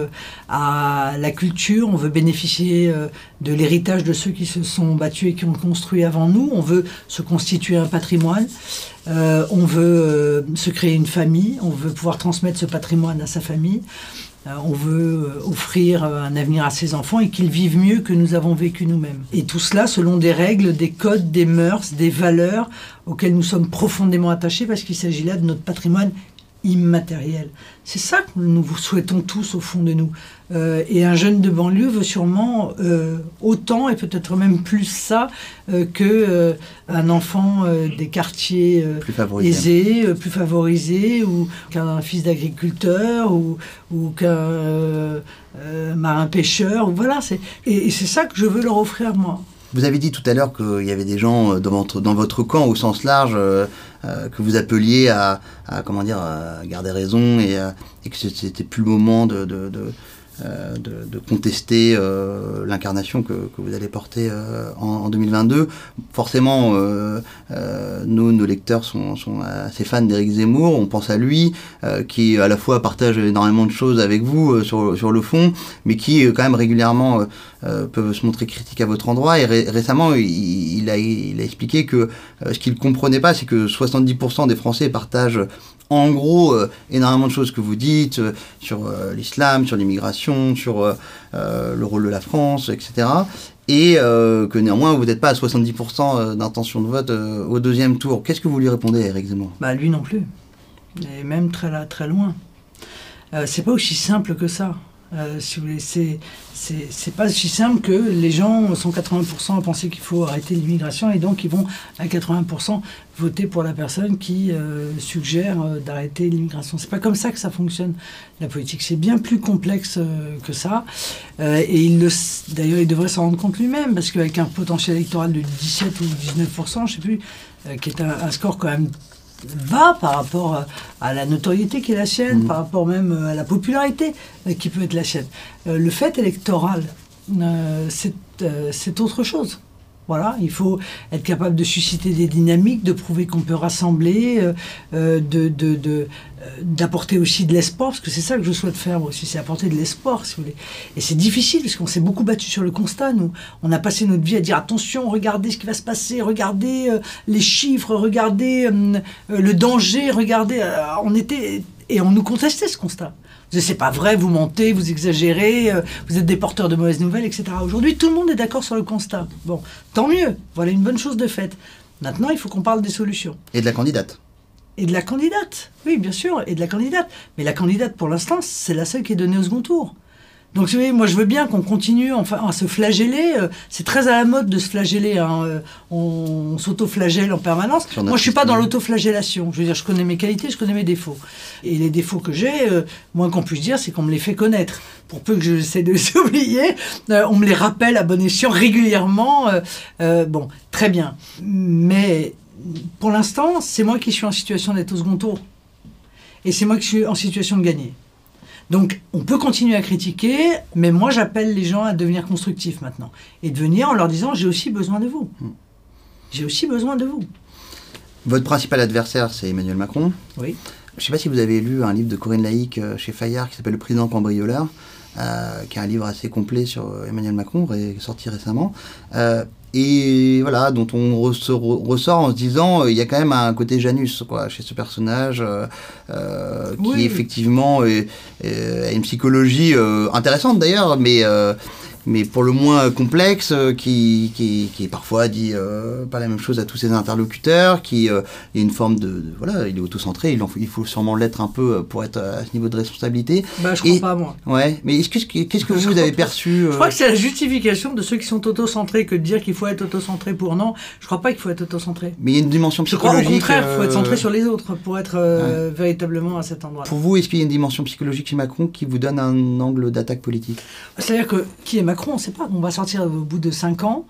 à la culture, on veut bénéficier de l'héritage de ceux qui se sont battus et qui ont construit avant nous, on veut se constituer un patrimoine, on veut se créer une famille, on veut pouvoir transmettre ce patrimoine à sa famille. Euh, on veut euh, offrir euh, un avenir à ses enfants et qu'ils vivent mieux que nous avons vécu nous-mêmes. Et tout cela selon des règles, des codes, des mœurs, des valeurs auxquelles nous sommes profondément attachés parce qu'il s'agit là de notre patrimoine immatériel. C'est ça que nous vous souhaitons tous au fond de nous. Euh, et un jeune de banlieue veut sûrement euh, autant et peut-être même plus ça euh, que un enfant des quartiers plus aisés, plus favorisés, ou qu'un fils d'agriculteur, ou, ou qu'un marin pêcheur. Voilà, c'est et c'est ça que je veux leur offrir moi. Vous avez dit tout à l'heure qu'il y avait des gens euh, dans votre, camp au sens large euh, euh, que vous appeliez à, comment dire à garder raison et, et que c'était plus le moment de, euh, de, contester euh, l'incarnation que, vous allez porter euh, en, 2022. Forcément, nous, nos lecteurs sont, assez fans d'Éric Zemmour. On pense à lui, qui à la fois partage énormément de choses avec vous sur, le fond, mais qui quand même régulièrement peut se montrer critique à votre endroit. Et récemment, il, a, il, a, expliqué que ce qu'il comprenait pas, c'est que 70% des Français partagent en gros euh, énormément de choses que vous dites euh, sur euh, l'islam, sur l'immigration, sur le rôle de la France, etc. Et que néanmoins vous n'êtes pas à 70% d'intention de vote au deuxième tour. Qu'est-ce que vous lui répondez, Eric Zemmour? Bah lui non plus. Et même très, là, très loin. c'est pas aussi simple que ça. Euh, si vous voulez, c'est, pas aussi simple que les gens sont 80% à penser qu'il faut arrêter l'immigration et donc ils vont à 80% voter pour la personne qui euh, suggère euh, d'arrêter l'immigration. C'est pas comme ça que ça fonctionne la politique. C'est bien plus complexe que ça. et il le, d'ailleurs, il devrait s'en rendre compte lui-même parce qu'avec un potentiel électoral de 17 ou 19%, je sais plus, qui est un score quand même va par rapport à la notoriété qui est la sienne, mm. par rapport même à la popularité euh, qui peut être la sienne. Euh, le fait électoral, euh, c'est autre chose. Voilà, il faut être capable de susciter des dynamiques, de prouver qu'on peut rassembler, euh, euh, de, euh, d'apporter aussi de l'espoir, parce que c'est ça que je souhaite faire aussi, c'est apporter de l'espoir, si vous voulez. Et c'est difficile, parce qu'on s'est beaucoup battu sur le constat, nous. On a passé notre vie à dire attention, regardez ce qui va se passer, regardez les chiffres, regardez le danger, regardez. on était. Et on nous contestait ce constat c'est pas vrai, vous mentez, vous exagérez, euh, vous êtes des porteurs de mauvaises nouvelles, etc. Aujourd'hui, tout le monde est d'accord sur le constat. Bon, tant mieux, voilà une bonne chose de faite. Maintenant, il faut qu'on parle des solutions. Et de la candidate Et de la candidate, oui, bien sûr, et de la candidate. Mais la candidate, pour l'instant, c'est la seule qui est donnée au second tour. Donc, vous moi, je veux bien qu'on continue enfin, à se flageller. Euh, c'est très à la mode de se flageller. Hein, euh, on, s'auto-flagelle en permanence. Moi, je suis pas dans l'auto-flagellation. Je veux dire, je connais mes qualités, je connais mes défauts. Et les défauts que j'ai, euh, moins qu'on puisse dire, c'est qu'on me les fait connaître. Pour peu que j'essaie de les oublier, on me les rappelle à bon escient régulièrement. bon, très bien. Mais pour l'instant, c'est moi qui suis en situation d'être au second tour. Et c'est moi qui suis en situation de gagner. Donc on peut continuer à critiquer, mais moi j'appelle les gens à devenir constructifs maintenant. Et de venir en leur disant j'ai aussi besoin de vous. Hmm. J'ai aussi besoin de vous. Votre principal adversaire, c'est Emmanuel Macron. Oui. Je ne sais pas si vous avez lu un livre de Corinne Laïc euh, chez Fayard qui s'appelle Le président cambrioleur. Euh, qui est un livre assez complet sur euh, Emmanuel Macron, sorti récemment. Euh, et voilà, dont on ressort en se disant, il y a quand même un côté Janus quoi, chez ce personnage, qui effectivement a une psychologie intéressante d'ailleurs, mais mais pour le moins complexe, euh, qui, qui, qui parfois dit euh, pas la même chose à tous ses interlocuteurs, qui euh, est une forme de, voilà, il est auto-centré, il, il, faut sûrement l'être un peu pour être à ce niveau de responsabilité. Bah, je crois pas moi. Ouais, mais qu'est-ce que, qu'est-ce que vous avez perçu Je crois que c'est la justification de ceux qui sont auto-centrés que de dire qu'il faut être auto-centré pour non. Je crois pas qu'il faut être auto-centré. Mais il y a une dimension psychologique. Je crois au contraire, il faut être centré sur les autres pour être véritablement à cet endroit. Pour vous, est-ce qu'il y a une dimension psychologique chez Macron qui vous donne un angle d'attaque politique? C'est-à-dire que qui est Macron? On ne sait pas. On va sortir au bout de cinq ans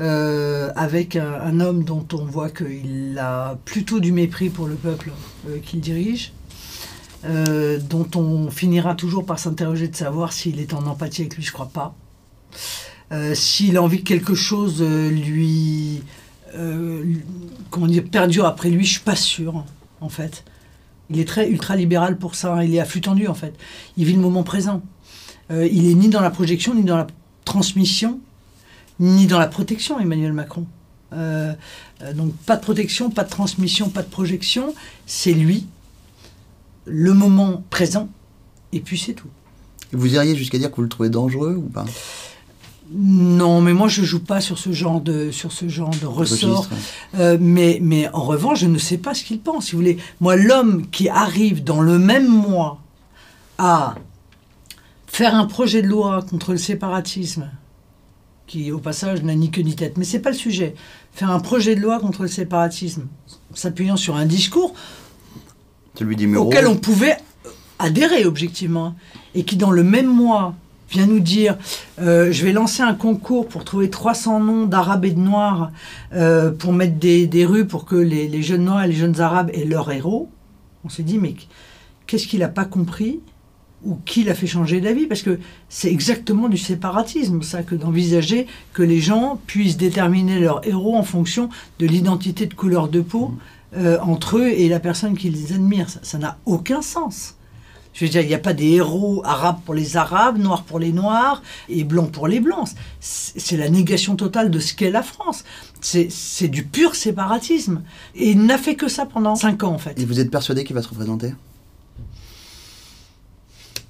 euh, avec un, homme dont on voit qu'il a plutôt du mépris pour le peuple euh, qu'il dirige, euh, dont on finira toujours par s'interroger de savoir s'il est en empathie avec lui, je crois pas. s'il a envie que quelque chose lui, perdure après lui, je suis pas sûr, en fait. Il est très ultra libéral pour ça. Il est à flux tendu en fait. Il vit le moment présent. Il est ni dans la projection ni dans la transmission, ni dans la protection, Emmanuel Macron. Euh, euh, donc pas de protection, pas de transmission, pas de projection, c'est lui, le moment présent, et puis c'est tout. Vous iriez jusqu'à dire que vous le trouvez dangereux ou pas? Non, mais moi je joue pas sur ce genre de sur ce genre de ressort. Euh, mais mais en revanche, je ne sais pas ce qu'il pense. Si vous voulez, moi l'homme qui arrive dans le même mois à faire un projet de loi contre le séparatisme, qui au passage n'a ni queue ni tête, mais c'est pas le sujet. Faire un projet de loi contre le séparatisme, s'appuyant sur un discours auquel on pouvait adhérer objectivement, et qui dans le même mois vient nous dire euh, je vais lancer un concours pour trouver 300 noms d'arabes et de noirs euh, pour mettre des, rues pour que les, les, jeunes noirs et les jeunes arabes aient leurs héros. On s'est dit mais qu'est-ce qu'il n'a pas compris? Ou qui l'a fait changer d'avis, parce que c'est exactement du séparatisme, ça, que d'envisager que les gens puissent déterminer leur héros en fonction de l'identité de couleur de peau mmh. euh, entre eux et la personne qui les admire. Ça n'a aucun sens. Je veux dire, il n'y a pas des héros arabes pour les arabes, noirs pour les noirs et blancs pour les blancs. C'est la négation totale de ce qu'est la France. C'est du pur séparatisme. Et il n'a fait que ça pendant cinq ans, en fait. Et vous êtes persuadé qu'il va se représenter?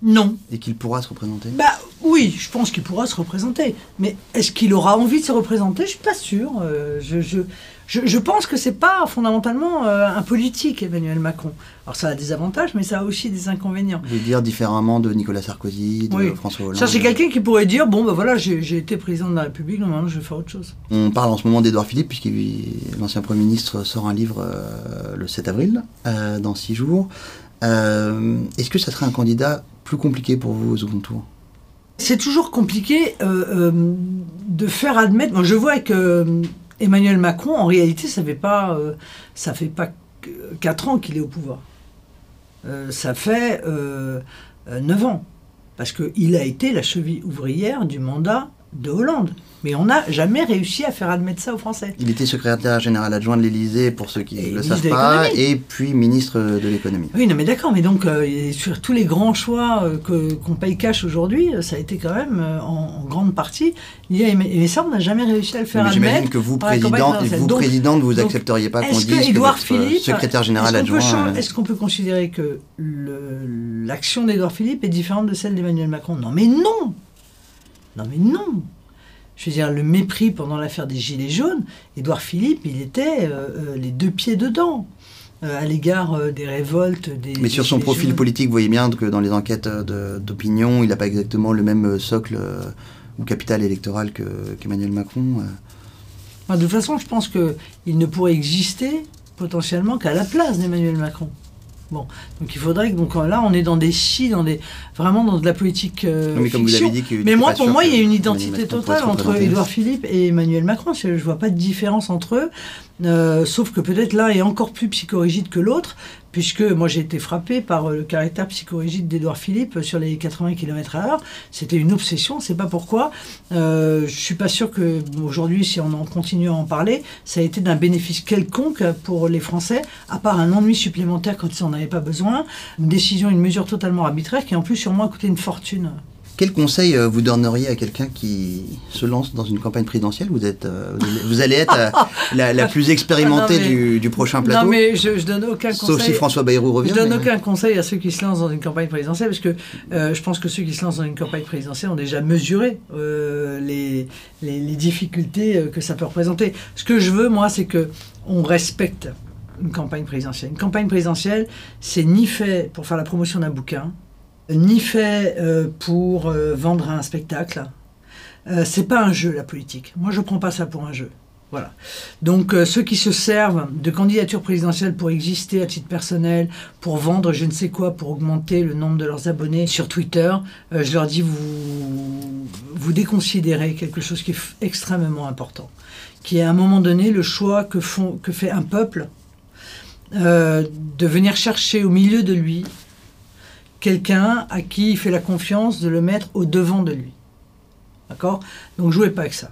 Non. Et qu'il pourra se représenter Bah oui, je pense qu'il pourra se représenter. Mais est-ce qu'il aura envie de se représenter? Je suis pas sûr. Euh, je, je, je, pense que c'est pas fondamentalement euh, un politique, Emmanuel Macron. Alors ça a des avantages, mais ça a aussi des inconvénients. Vous dire différemment de Nicolas Sarkozy, de François Hollande Ça, c'est quelqu'un qui pourrait dire bon, ben voilà, j'ai été président de la République, maintenant je vais faire autre chose. On parle en ce moment d'Edouard Philippe, puisque l'ancien Premier ministre sort un livre euh, le 7 avril, dans six jours. Est-ce que ça serait un candidat compliqué pour vous au second tour C'est toujours compliqué euh, euh, de faire admettre. je vois que euh, Emmanuel Macron, en réalité, ça fait pas, ça fait pas 4 ans qu'il est au pouvoir. ça fait 9 ans. Parce qu'il a été la cheville ouvrière du mandat de Hollande. Mais on n'a jamais réussi à faire admettre ça aux Français. Il était secrétaire général adjoint de l'Élysée, pour ceux qui ne le savent pas, et puis ministre de l'économie. Oui, non, mais d'accord, mais donc euh, sur tous les grands choix euh, que, qu'on paye cash aujourd'hui, euh, ça a été quand même en, grande partie lié à Et ça, on n'a jamais réussi à le faire mais admettre. J'imagine que vous, président, vous présidente, vous accepteriez pas qu'on dise que, Edouard Philippe, secrétaire général adjoint. est-ce qu'on peut considérer que l'action d'Edouard Philippe est différente de celle d'Emmanuel Macron? Non, mais non Non, mais non je veux dire, le mépris pendant l'affaire des Gilets jaunes, Édouard Philippe, il était euh, euh, les deux pieds dedans. Euh, à l'égard des révoltes des. Mais sur son profil politique, vous voyez bien que dans les enquêtes d'opinion, il n'a pas exactement le même socle ou capital électoral qu'Emmanuel Macron. de toute façon, je pense qu'il ne pourrait exister potentiellement qu'à la place d'Emmanuel Macron. Bon, donc il faudrait que donc là on est dans des chi, dans des vraiment dans de la politique euh, mais comme Vous avez dit mais moi pour moi il y a une identité totale entre Édouard Philippe et Emmanuel Macron. Je, ne vois pas de différence entre eux, euh, sauf que peut-être l'un est encore plus psychorigide que l'autre, puisque moi j'ai été frappé par le caractère psychorigide d'Edouard Philippe sur les 80 km à. C'était une obsession, c'est pas pourquoi. Euh, je suis pas sûr que aujourd'hui, si on en continue à en parler, ça a été d'un bénéfice quelconque pour les Français, à part un ennui supplémentaire quand ils n'en avaient pas besoin, une décision, une mesure totalement arbitraire qui en plus sur moi a coûté une fortune. Quel conseil euh, vous donneriez à quelqu'un qui se lance dans une campagne présidentielle? Vous, êtes, euh, vous allez être euh, la, plus expérimentée du, prochain plateau. Non, mais je, je donne aucun conseil. Sauf si François Bayrou revient. Je donne aucun conseil à ceux qui se lancent dans une campagne présidentielle, parce que je pense que ceux qui se lancent dans une campagne présidentielle ont déjà mesuré les, les, les, difficultés que ça peut représenter. Ce que je veux, moi, c'est que on respecte une campagne présidentielle. Une campagne présidentielle, c'est ni fait pour faire la promotion d'un bouquin, ni fait euh, pour euh, vendre un spectacle. Euh, c'est pas un jeu la politique. Moi je prends pas ça pour un jeu. Voilà. Donc ceux qui se servent de candidature présidentielle pour exister à titre personnel, pour vendre je ne sais quoi, pour augmenter le nombre de leurs abonnés sur Twitter, je leur dis vous vous déconsidérez quelque chose qui est extrêmement important, qui est à un moment donné le choix que font que fait un peuple de venir chercher au milieu de lui quelqu'un à qui il fait la confiance de le mettre au devant de lui. D'accord? Donc jouez pas avec ça.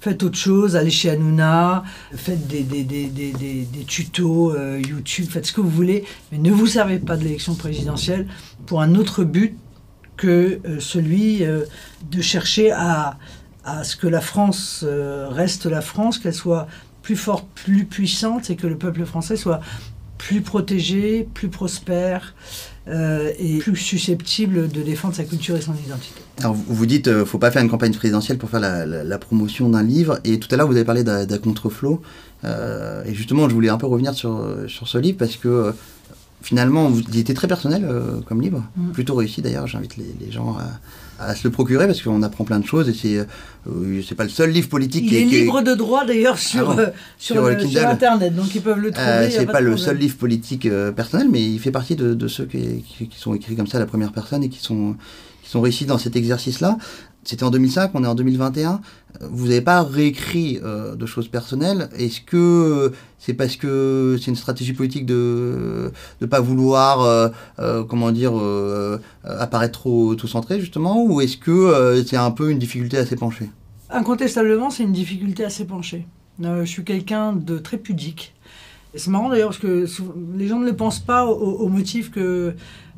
Faites autre chose, allez chez Hanouna, faites des, des, des, des tutos euh, YouTube, faites ce que vous voulez, mais ne vous servez pas de l'élection présidentielle pour un autre but que euh, celui euh, de chercher à, à, ce que la France reste la France, qu'elle soit plus forte, plus puissante, et que le peuple français soit plus protégé, plus prospère, euh, et plus susceptible de défendre sa culture et son identité. Alors vous, vous dites, ne euh, faut pas faire une campagne présidentielle pour faire la, promotion d'un livre. Et tout à l'heure, vous avez parlé d'un contreflow. Euh, et justement, je voulais un peu revenir sur, sur ce livre parce que finalement, il était très personnel comme livre, mm. plutôt réussi d'ailleurs. J'invite les, les, gens à, à se le procurer parce qu'on apprend plein de choses et c'est euh, c'est pas le seul livre politique. Il qui est, est libre de droit d'ailleurs sur, ah euh, sur, sur, internet donc ils peuvent le trouver. Euh, c'est pas, le seul livre politique personnel mais il fait partie de, de ceux qui, qui, sont écrits comme ça à la première personne et qui sont qui sont réussis dans cet exercice là. C'était en 2005, on est en 2021. Vous n'avez pas réécrit euh, de choses personnelles. Est-ce que c'est parce que c'est une stratégie politique de ne pas vouloir, euh, euh, comment dire, apparaître trop tout centré justement, ou est-ce que c'est un peu une difficulté à s'épancher? Incontestablement, c'est une difficulté à s'épancher. je suis quelqu'un de très pudique. C'est marrant d'ailleurs parce que les gens ne le pensent pas au motif que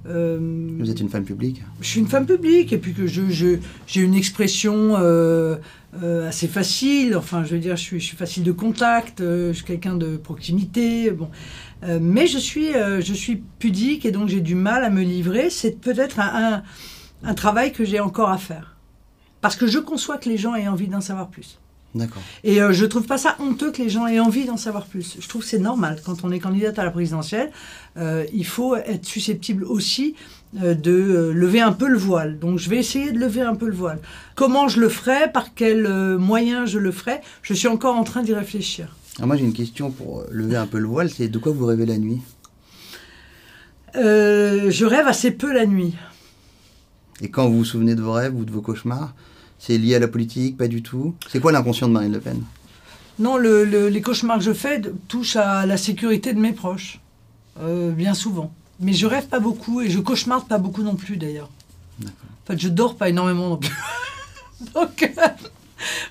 euh, Vous êtes une femme publique Je suis une femme publique et puis que je, j'ai une expression euh, euh, assez facile. Enfin, je veux dire, je suis, je suis facile de contact, je suis quelqu'un de proximité. Bon. mais je suis, je suis pudique et donc j'ai du mal à me livrer. C'est peut-être un, un travail que j'ai encore à faire. Parce que je conçois que les gens aient envie d'en savoir plus. Et euh, je ne trouve pas ça honteux que les gens aient envie d'en savoir plus. Je trouve que c'est normal. Quand on est candidate à la présidentielle, euh, il faut être susceptible aussi euh, de lever un peu le voile. Donc je vais essayer de lever un peu le voile. Comment je le ferai? Par quels moyens je le ferai? Je suis encore en train d'y réfléchir. Alors moi j'ai une question pour lever un peu le voile. C'est de quoi vous rêvez la nuit? Je rêve assez peu la nuit. Et quand vous vous souvenez de vos rêves ou de vos cauchemars c'est lié à la politique Pas du tout C'est quoi l'inconscient de Marine Le Pen? Non, les cauchemars que je fais touchent à la sécurité de mes proches, euh, bien souvent. Mais je rêve pas beaucoup et je cauchemarde pas beaucoup non plus d'ailleurs. En fait, je dors pas énormément non plus. Donc,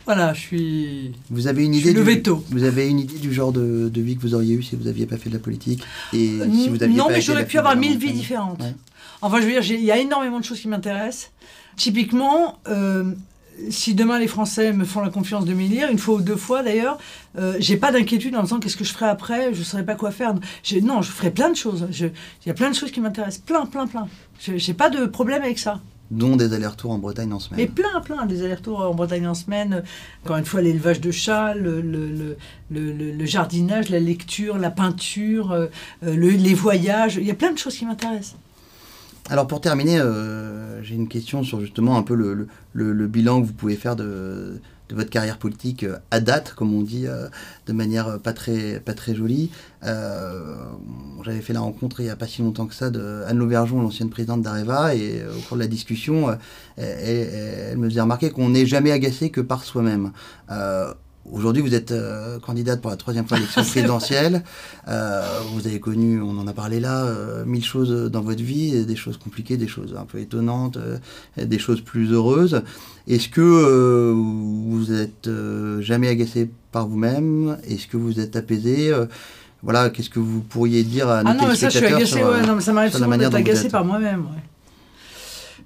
voilà, je suis. Vous avez une idée du veto. Vous avez une idée du genre de, vie que vous auriez eu si vous n'aviez pas fait de la politique et si vous Non, mais j'aurais pu avoir mille vies différentes. Enfin, je veux dire, il y a énormément de choses qui m'intéressent. Typiquement, euh, si demain les Français me font la confiance de m'élire, une fois ou deux fois d'ailleurs, euh, j'ai pas d'inquiétude en me disant qu'est-ce que je ferai après, je ne saurais pas quoi faire. non, je ferai plein de choses. Il y a plein de choses qui m'intéressent, plein, plein, plein. J'ai pas de problème avec ça. Dont des allers-retours en Bretagne en semaine. Mais plein, plein, des allers-retours en Bretagne en semaine. Encore une fois, l'élevage de chats, le, le, le, le, jardinage, la lecture, la peinture, euh, les voyages. Il y a plein de choses qui m'intéressent. Alors pour terminer, euh, j'ai une question sur justement un peu le, bilan que vous pouvez faire de, votre carrière politique euh, à date, comme on dit, euh, de manière pas très, jolie. J'avais fait la rencontre il n'y a pas si longtemps que ça de Anne Lauvergeon, l'ancienne présidente d'Areva, et au cours de la discussion, elle, elle, me faisait remarquer qu'on n'est jamais agacé que par soi-même. Aujourd'hui, vous êtes euh, candidate pour la troisième fois à l'élection présidentielle. Euh, vous avez connu, on en a parlé là, euh, mille choses dans votre vie, des choses compliquées, des choses un peu étonnantes, des choses plus heureuses. Est-ce que vous êtes jamais agacé par vous-même? Est-ce que vous êtes apaisé? Voilà, qu'est-ce que vous pourriez dire à nos Ah non, mais ça, je suis agacé, ouais, non, mais ça m'arrive souvent d'être agacé par moi-même, ouais.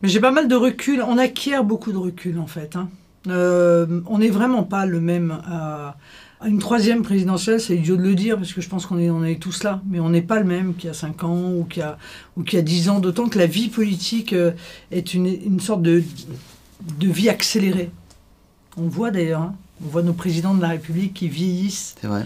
Mais j'ai pas mal de recul. On acquiert beaucoup de recul, en fait. Hein. Euh, on n'est vraiment pas le même à, une troisième présidentielle, c'est idiot de le dire, parce que je pense qu'on est, on est tous là, mais on n'est pas le même qu'il y a 5 ans ou qu'il y a, ou qu'il y a 10 ans, d'autant que la vie politique euh, est une, sorte de, de vie accélérée. On voit d'ailleurs, hein, on voit nos présidents de la République qui vieillissent. C'est vrai.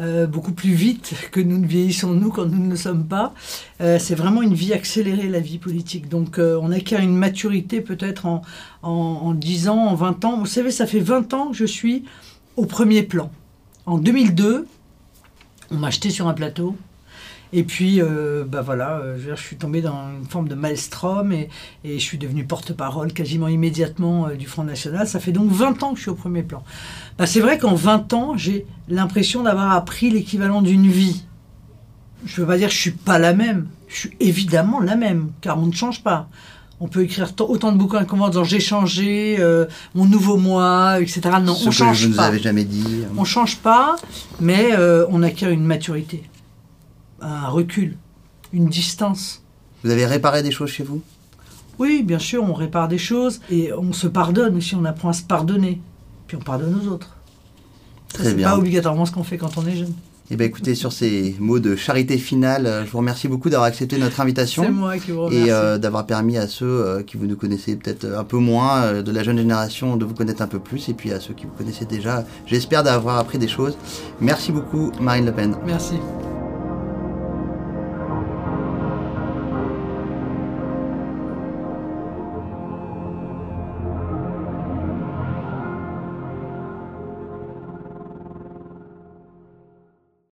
Euh, beaucoup plus vite que nous ne vieillissons nous quand nous ne le sommes pas. Euh, c'est vraiment une vie accélérée, la vie politique. Donc euh, on acquiert une maturité peut-être en, en, 10 ans, en 20 ans. Vous savez, ça fait 20 ans que je suis au premier plan. En 2002, on m'a acheté sur un plateau. Et puis, euh, bah voilà, euh, je, suis tombé dans une forme de maelstrom et, et je suis devenu porte-parole quasiment immédiatement euh, du Front National. Ça fait donc 20 ans que je suis au premier plan. Bah, c'est vrai qu'en 20 ans, j'ai l'impression d'avoir appris l'équivalent d'une vie. Je ne veux pas dire que je suis pas la même. Je suis évidemment la même, car on ne change pas. On peut écrire autant de bouquins qu'on veut en disant j'ai changé, mon nouveau moi, etc. Non, Ce on que change je ne vous avais jamais dit. On change pas, mais on acquiert une maturité un recul, une distance. Vous avez réparé des choses chez vous? Oui, bien sûr, on répare des choses et on se pardonne aussi, on apprend à se pardonner. Puis on pardonne aux autres. C'est pas obligatoirement ce qu'on fait quand on est jeune. Eh bien, écoutez, sur ces mots de charité finale, euh, je vous remercie beaucoup d'avoir accepté notre invitation. C'est moi qui vous remercie. Et euh, d'avoir permis à ceux euh, qui vous nous connaissez peut-être un peu moins, de la jeune génération, de vous connaître un peu plus. Et puis à ceux qui vous connaissez déjà, j'espère d'avoir appris des choses. Merci beaucoup, Marine Le Pen. Merci.